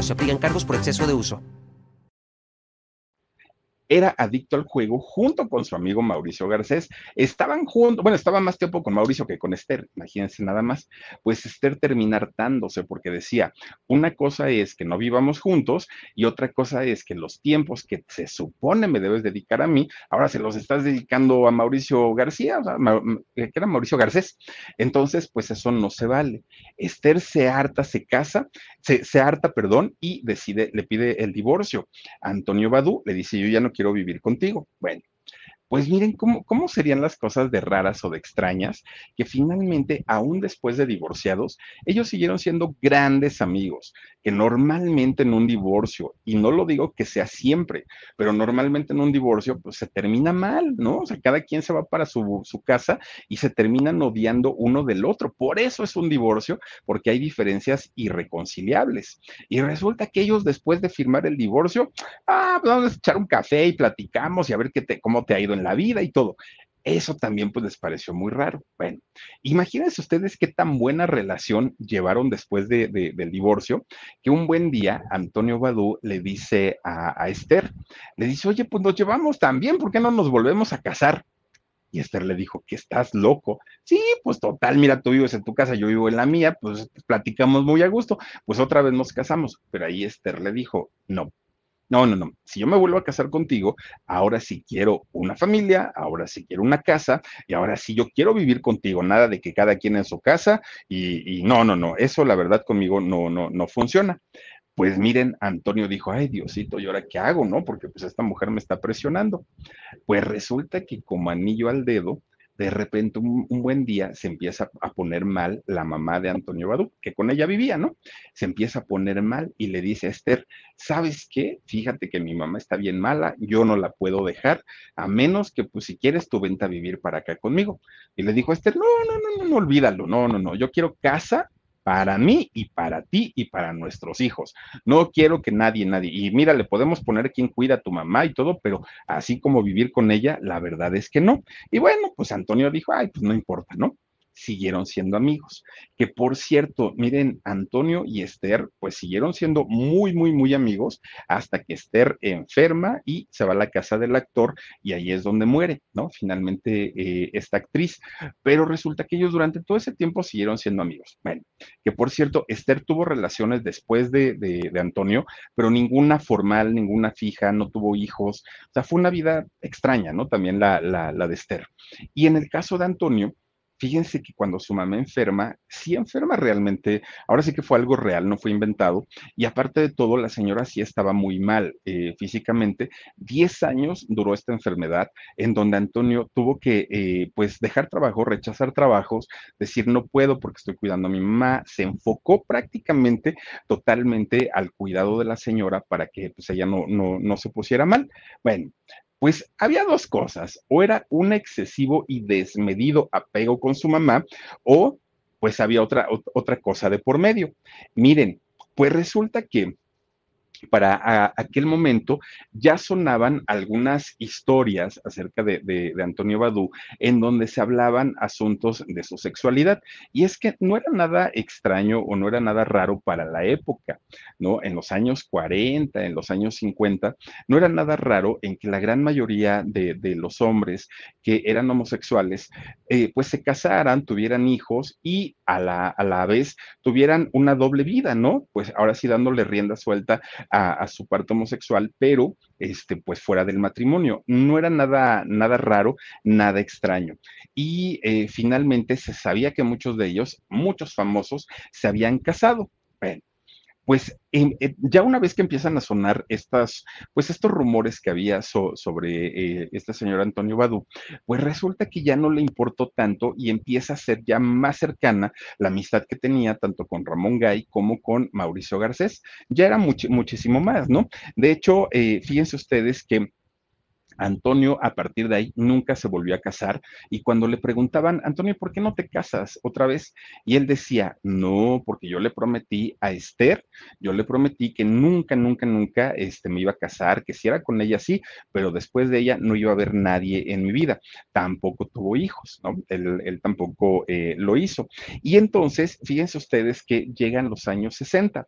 B: se aplican cargos por exceso de uso
A: era adicto al juego junto con su amigo Mauricio Garcés. Estaban juntos, bueno, estaba más tiempo con Mauricio que con Esther, imagínense nada más. Pues Esther termina hartándose porque decía, una cosa es que no vivamos juntos y otra cosa es que los tiempos que se supone me debes dedicar a mí, ahora se los estás dedicando a Mauricio García, o sea, que era Mauricio Garcés. Entonces, pues eso no se vale. Esther se harta, se casa, se, se harta, perdón, y decide, le pide el divorcio. Antonio Badú le dice, yo ya no quiero quiero vivir contigo. Bueno, Pues miren cómo, cómo serían las cosas de raras o de extrañas, que finalmente, aún después de divorciados, ellos siguieron siendo grandes amigos, que normalmente en un divorcio, y no lo digo que sea siempre, pero normalmente en un divorcio, pues se termina mal, ¿no? O sea, cada quien se va para su, su casa y se terminan odiando uno del otro. Por eso es un divorcio, porque hay diferencias irreconciliables. Y resulta que ellos después de firmar el divorcio, ah, pues vamos a echar un café y platicamos y a ver qué te, cómo te ha ido en la vida y todo. Eso también pues les pareció muy raro. Bueno, imagínense ustedes qué tan buena relación llevaron después de, del divorcio, que un buen día Antonio Badú le dice a, a Esther, le dice, oye, pues nos llevamos tan bien, ¿por qué no nos volvemos a casar? Y Esther le dijo, que estás loco. Sí, pues total, mira, tú vives en tu casa, yo vivo en la mía, pues platicamos muy a gusto. Pues otra vez nos casamos. Pero ahí Esther le dijo, no, no, no, no. Si yo me vuelvo a casar contigo, ahora sí quiero una familia, ahora sí quiero una casa y ahora sí yo quiero vivir contigo. Nada de que cada quien en su casa y, no, no, no. Eso la verdad conmigo no, no, no funciona. Pues miren, Antonio dijo, ay Diosito, ¿y ahora qué hago, no? Porque pues esta mujer me está presionando. Pues resulta que como anillo al dedo, de repente un, buen día se empieza a poner mal la mamá de Antonio Badú, que con ella vivía, ¿no? Se empieza a poner mal y le dice a Esther, ¿sabes qué? Fíjate que mi mamá está bien mala, yo no la puedo dejar, a menos que pues si quieres tú vente a vivir para acá conmigo. Y le dijo a Esther, no, no, no, no, no, olvídalo, no, no, no, yo quiero casa para mí y para ti y para nuestros hijos. No quiero que nadie, nadie, y mira, le podemos poner quien cuida a tu mamá y todo, pero así como vivir con ella, la verdad es que no. Y bueno, pues Antonio dijo, ay, pues no importa, ¿no? Siguieron siendo amigos. Que por cierto, miren, Antonio y Esther, pues siguieron siendo muy, muy, muy amigos hasta que Esther enferma y se va a la casa del actor y ahí es donde muere, ¿no? Finalmente eh, esta actriz. Pero resulta que ellos durante todo ese tiempo siguieron siendo amigos. Bueno, que por cierto, Esther tuvo relaciones después de, de, Antonio, pero ninguna formal, ninguna fija, no tuvo hijos. O sea, fue una vida extraña, ¿no? También la, la de Esther. Y en el caso de Antonio, fíjense que cuando su mamá enferma, sí enferma realmente, ahora sí que fue algo real, no fue inventado, y aparte de todo, la señora sí estaba muy mal eh, físicamente. Diez años duró esta enfermedad en donde Antonio tuvo que, eh, pues, dejar trabajo, rechazar trabajos, decir, no puedo porque estoy cuidando a mi mamá, se enfocó prácticamente totalmente al cuidado de la señora para que, pues, ella no, no, no se pusiera mal. Bueno, pues había dos cosas, o era un excesivo y desmedido apego con su mamá, o pues había otra, otra cosa de por medio. Miren, pues resulta que para aquel momento ya sonaban algunas historias acerca de, Antonio Badú en donde se hablaban asuntos de su sexualidad. Y es que no era nada extraño o no era nada raro para la época, ¿no? En los años 40, en los años 50, no era nada raro en que la gran mayoría de, de los hombres que eran homosexuales, eh, pues se casaran, tuvieran hijos y a la, a la vez tuvieran una doble vida, ¿no? Pues ahora sí dándole rienda suelta a, su parte homosexual, pero este, pues fuera del matrimonio. No era nada, nada raro, nada extraño. Y eh, finalmente se sabía que muchos de ellos, muchos famosos, se habían casado. Bueno, pues eh, eh, ya una vez que empiezan a sonar estas, pues estos rumores que había so, sobre eh, este señor Antonio Badú, pues resulta que ya no le importó tanto y empieza a ser ya más cercana la amistad que tenía tanto con Ramón Gay como con Mauricio Garcés. Ya era much muchísimo más, ¿no? De hecho, eh, fíjense ustedes que Antonio, a partir de ahí, nunca se volvió a casar. Y cuando le preguntaban, Antonio, ¿por qué no te casas otra vez? Y él decía, no, porque yo le prometí a Esther, yo le prometí que nunca, nunca, nunca este, me iba a casar, que si era con ella sí, pero después de ella no iba a haber nadie en mi vida. Tampoco tuvo hijos, ¿no? Él, él tampoco eh, lo hizo. Y entonces, fíjense ustedes que llegan los años 60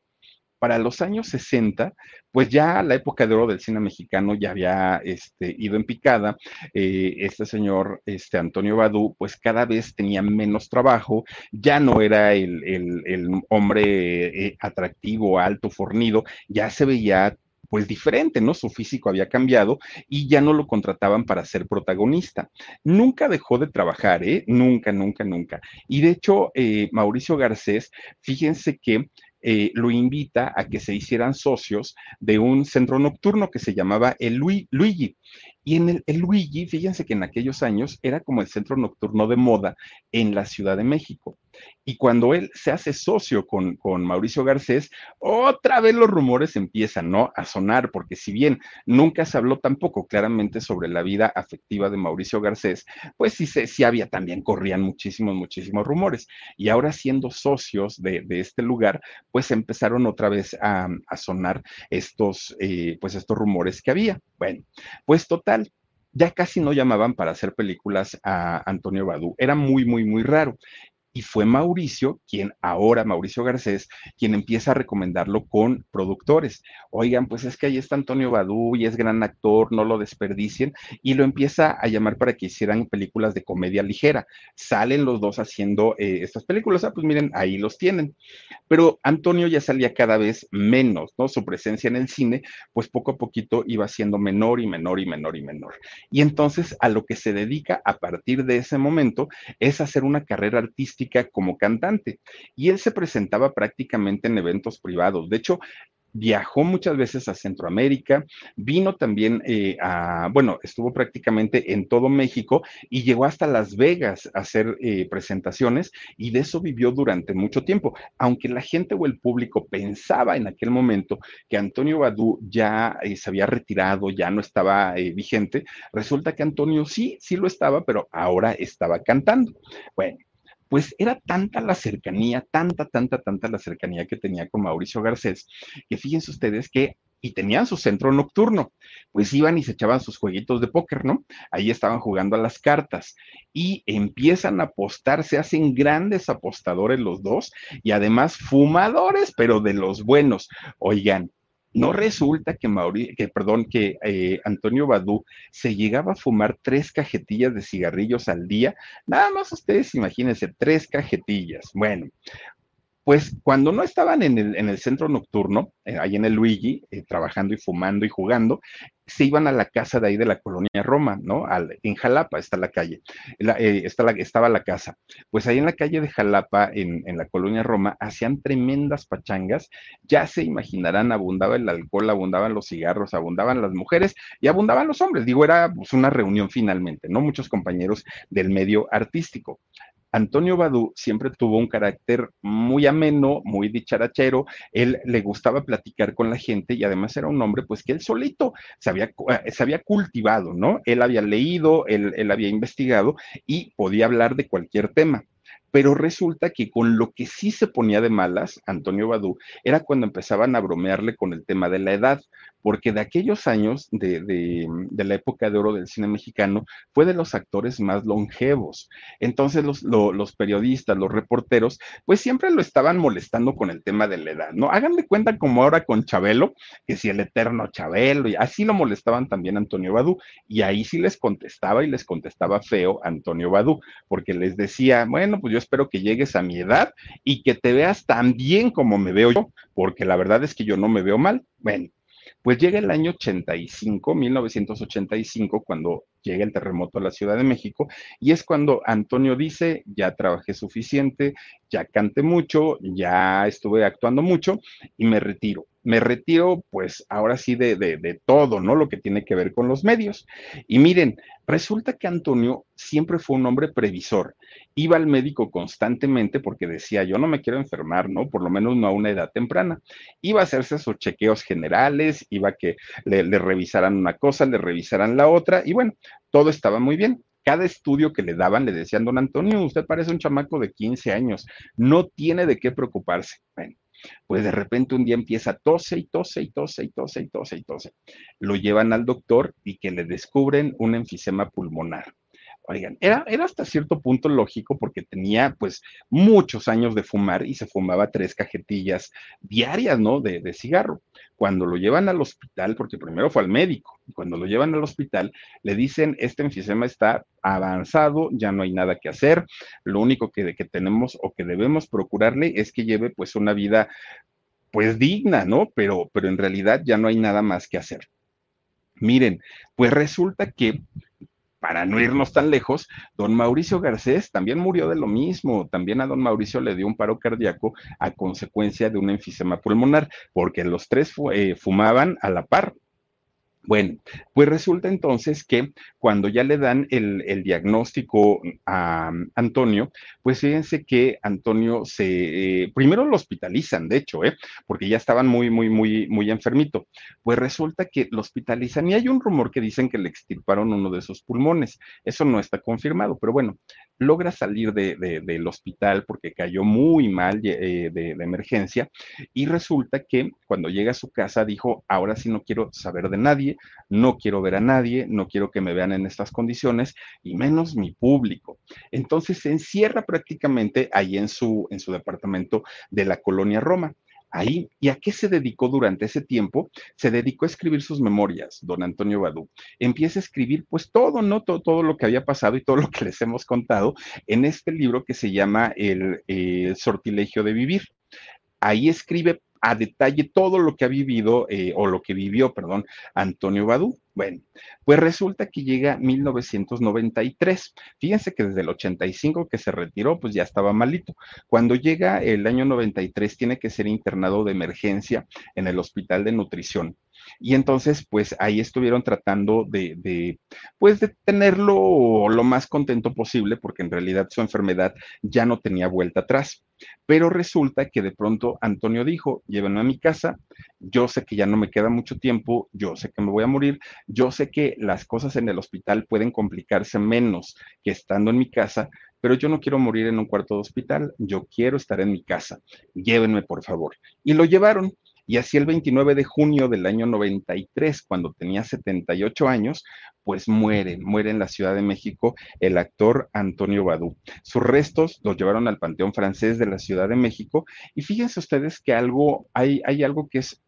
A: para los años 60, pues ya la época de oro del cine mexicano ya había este, ido en picada. Eh, este señor, este Antonio Badú, pues cada vez tenía menos trabajo, ya no era el, el, hombre eh, atractivo, alto, fornido, ya se veía pues diferente, ¿no? Su físico había cambiado y ya no lo contrataban para ser protagonista. Nunca dejó de trabajar, ¿eh? Nunca, nunca, nunca. Y de hecho, eh, Mauricio Garcés, fíjense que eh, lo invita a que se hicieran socios de un centro nocturno que se llamaba el Luigi. Y en el, Luigi, fíjense que en aquellos años era como el centro nocturno de moda en la Ciudad de México. Y cuando él se hace socio con, con, Mauricio Garcés, otra vez los rumores empiezan ¿no? a sonar, porque si bien nunca se habló tampoco claramente sobre la vida afectiva de Mauricio Garcés, pues sí, sí había también, corrían muchísimos, muchísimos rumores. Y ahora siendo socios de, de este lugar, pues empezaron otra vez a, a sonar estos, eh, pues estos rumores que había. Bueno, pues total, ya casi no llamaban para hacer películas a Antonio Badú. Era muy, muy, muy raro y fue Mauricio, quien ahora, Mauricio Garcés, quien empieza a recomendarlo con productores. Oigan, pues es que ahí está Antonio Badú y es gran actor, no lo desperdicien, y lo empieza a llamar para que hicieran películas de comedia ligera. Salen los dos haciendo eh, estas películas, ah, pues miren, ahí los tienen. Pero Antonio ya salía cada vez menos, ¿no? Su presencia en el cine, pues poco a poquito iba siendo menor y menor y menor y menor. Y entonces a lo que se dedica a partir de ese momento es hacer una carrera artística como cantante. Y él se presentaba prácticamente en eventos privados. De hecho, viajó muchas veces a Centroamérica, vino también eh, a, bueno, estuvo prácticamente en todo México y llegó hasta Las Vegas a hacer eh, presentaciones y de eso vivió durante mucho tiempo. Aunque la gente o el público pensaba en aquel momento que Antonio Badú ya eh, se había retirado, ya no estaba vigente, resulta que Antonio sí, sí lo estaba, pero ahora estaba cantando. Bueno, pues era tanta la cercanía, tanta, tanta, tanta la cercanía que tenía con Mauricio Garcés, que fíjense ustedes que y tenían su centro nocturno, pues iban y se echaban sus jueguitos de póker, ¿no? Ahí estaban jugando a las cartas y empiezan a apostar, se hacen grandes apostadores los dos y además fumadores, pero de los buenos. Oigan, no resulta que, Mauri, que, perdón, que eh, Antonio Badú se llegaba a fumar tres cajetillas de cigarrillos al día. Nada más ustedes imagínense, tres cajetillas. Bueno, pues cuando no estaban en el, en el centro nocturno, eh, ahí en el Luigi, eh, trabajando y fumando y jugando, se iban a la casa de ahí de la colonia Roma, ¿no? en Jalapa está la calle, eh, está la, estaba la casa. Pues ahí en la calle de Jalapa, en, en, la colonia Roma, hacían tremendas pachangas, ya se imaginarán, abundaba el alcohol, abundaban los cigarros, abundaban las mujeres y abundaban los hombres. Digo, era pues, una reunión finalmente, ¿no? Muchos compañeros del medio artístico. Antonio Badú siempre tuvo un carácter muy ameno, muy dicharachero, él le gustaba platicar con la gente y además era un hombre pues que él solito se había, eh, se había cultivado, ¿no? Él había leído, él, él había investigado y podía hablar de cualquier tema pero resulta que con lo que sí se ponía de malas, Antonio Badú, era cuando empezaban a bromearle con el tema de la edad, porque de aquellos años, de, de, la época de oro del cine mexicano, fue de los actores más longevos. Entonces los, los, periodistas, los reporteros, pues siempre lo estaban molestando con el tema de la edad, ¿no? Háganme cuenta como ahora con Chabelo, que si el eterno Chabelo, y así lo molestaban también Antonio Badú, y ahí sí les contestaba y les contestaba feo Antonio Badú, porque les decía, bueno, pues yo espero que llegues a mi edad y que te veas tan bien como me veo yo, porque la verdad es que yo no me veo mal. Bueno, pues llega el año 85, 1985, cuando llega el terremoto a la Ciudad de México, y es cuando Antonio dice, ya trabajé suficiente, ya canté mucho, ya estuve actuando mucho y me retiro me retiro, pues ahora sí, de, de, todo, ¿no? Lo que tiene que ver con los medios. Y miren, resulta que Antonio siempre fue un hombre previsor. Iba al médico constantemente porque decía, yo no me quiero enfermar, ¿no? Por lo menos no a una edad temprana. Iba a hacerse sus chequeos generales, iba a que le, le revisaran una cosa, le revisaran la otra, y bueno, todo estaba muy bien cada estudio que le daban le decían, don Antonio, usted parece un chamaco de 15 años, no tiene de qué preocuparse. Bueno, pues de repente un día empieza tose y tose y tose y tose y tose y tose. Lo llevan al doctor y que le descubren un enfisema pulmonar. Oigan, era, era hasta cierto punto lógico porque tenía pues muchos años de fumar y se fumaba tres cajetillas diarias, ¿no? De, de cigarro. Cuando lo llevan al hospital, porque primero fue al médico, cuando lo llevan al hospital, le dicen, este enfisema está avanzado, ya no hay nada que hacer, lo único que, que tenemos o que debemos procurarle es que lleve pues una vida pues digna, ¿no? Pero, pero en realidad ya no hay nada más que hacer. Miren, pues resulta que para no irnos tan lejos, don Mauricio Garcés también murió de lo mismo. También a don Mauricio le dio un paro cardíaco a consecuencia de un enfisema pulmonar, porque los tres eh, fumaban a la par. Bueno, pues resulta entonces que cuando ya le dan el, diagnóstico a Antonio, pues fíjense que Antonio se, eh, primero lo hospitalizan, de hecho, ¿eh? porque ya estaban muy, muy, muy, muy enfermito. Pues resulta que lo hospitalizan y hay un rumor que dicen que le extirparon uno de sus pulmones. Eso no está confirmado, pero bueno, logra salir del hospital porque cayó muy mal eh, de, de emergencia y resulta que cuando llega a su casa dijo, ahora sí no quiero saber de nadie, no quiero ver a nadie, no quiero que me vean en estas condiciones y menos mi público. Entonces se encierra prácticamente ahí en su, en su departamento de la colonia Roma ahí. ¿Y a qué se dedicó durante ese tiempo? Se dedicó a escribir sus memorias, don Antonio Badú. Empieza a escribir pues todo, ¿no? Todo, todo lo que había pasado y todo lo que les hemos contado en este libro que se llama El eh, sortilegio de vivir. Ahí escribe a detalle todo lo que ha vivido eh, o lo que vivió, perdón, Antonio Badú. Bueno, pues resulta que llega 1993. Fíjense que desde el 85 que se retiró, pues ya estaba malito. Cuando llega el año 93, tiene que ser internado de emergencia en el Hospital de Nutrición. Y entonces, pues ahí estuvieron tratando de, de, pues tenerlo lo más contento posible, porque en realidad su enfermedad ya no tenía vuelta atrás. Pero resulta que de pronto Antonio dijo, llévenme a mi casa, yo sé que ya no me queda mucho tiempo, yo sé que me voy a morir, yo sé que las cosas en el hospital pueden complicarse menos que estando en mi casa, pero yo no quiero morir en un cuarto de hospital, yo quiero estar en mi casa, llévenme por favor. Y lo llevaron. Y así el 29 de junio del año 93, cuando tenía 78 años, pues muere, muere en la Ciudad de México el actor Antonio Badú. Sus restos los llevaron al Panteón Francés de la Ciudad de México y fíjense ustedes que algo, hay, hay algo que es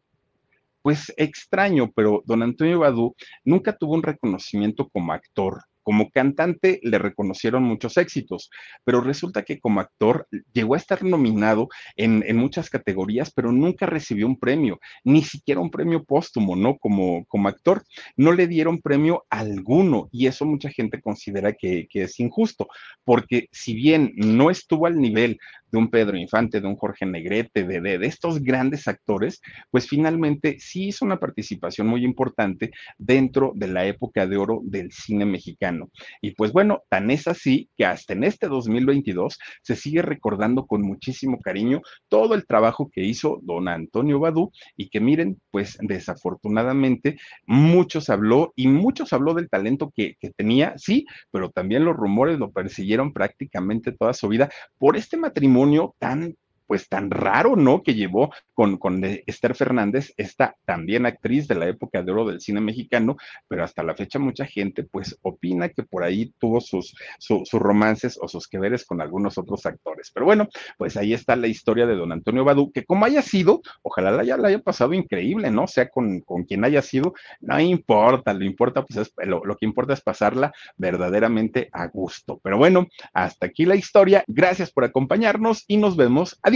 A: pues extraño, pero don Antonio Badú nunca tuvo un reconocimiento como actor. Como cantante le reconocieron muchos éxitos, pero resulta que como actor llegó a estar nominado en, muchas categorías, pero nunca recibió un premio, ni siquiera un premio póstumo, ¿no? Como, como actor. No le dieron premio alguno y eso mucha gente considera que, que es injusto, porque si bien no estuvo al nivel de un Pedro Infante, de un Jorge Negrete, de, de, estos grandes actores, pues finalmente sí hizo una participación muy importante dentro de la época de oro del cine mexicano. Y pues bueno, tan es así que hasta en este 2022 se sigue recordando con muchísimo cariño todo el trabajo que hizo don Antonio Badú y que miren, pues desafortunadamente muchos habló y muchos habló del talento que, que tenía, sí, pero también los rumores lo persiguieron prácticamente toda su vida por este matrimonio tan pues tan raro, ¿no? Que llevó con, con Esther Fernández, esta también actriz de la época de oro del cine mexicano, pero hasta la fecha mucha gente pues opina que por ahí tuvo sus, sus romances o sus que veres con algunos otros actores. Pero bueno, pues ahí está la historia de don Antonio Badú, que como haya sido, ojalá la haya, la haya pasado increíble, ¿no? Sea con, con quien haya sido, no importa, lo importa, pues es, lo, lo que importa es pasarla verdaderamente a gusto. Pero bueno, hasta aquí la historia. Gracias por acompañarnos y nos vemos. Adiós.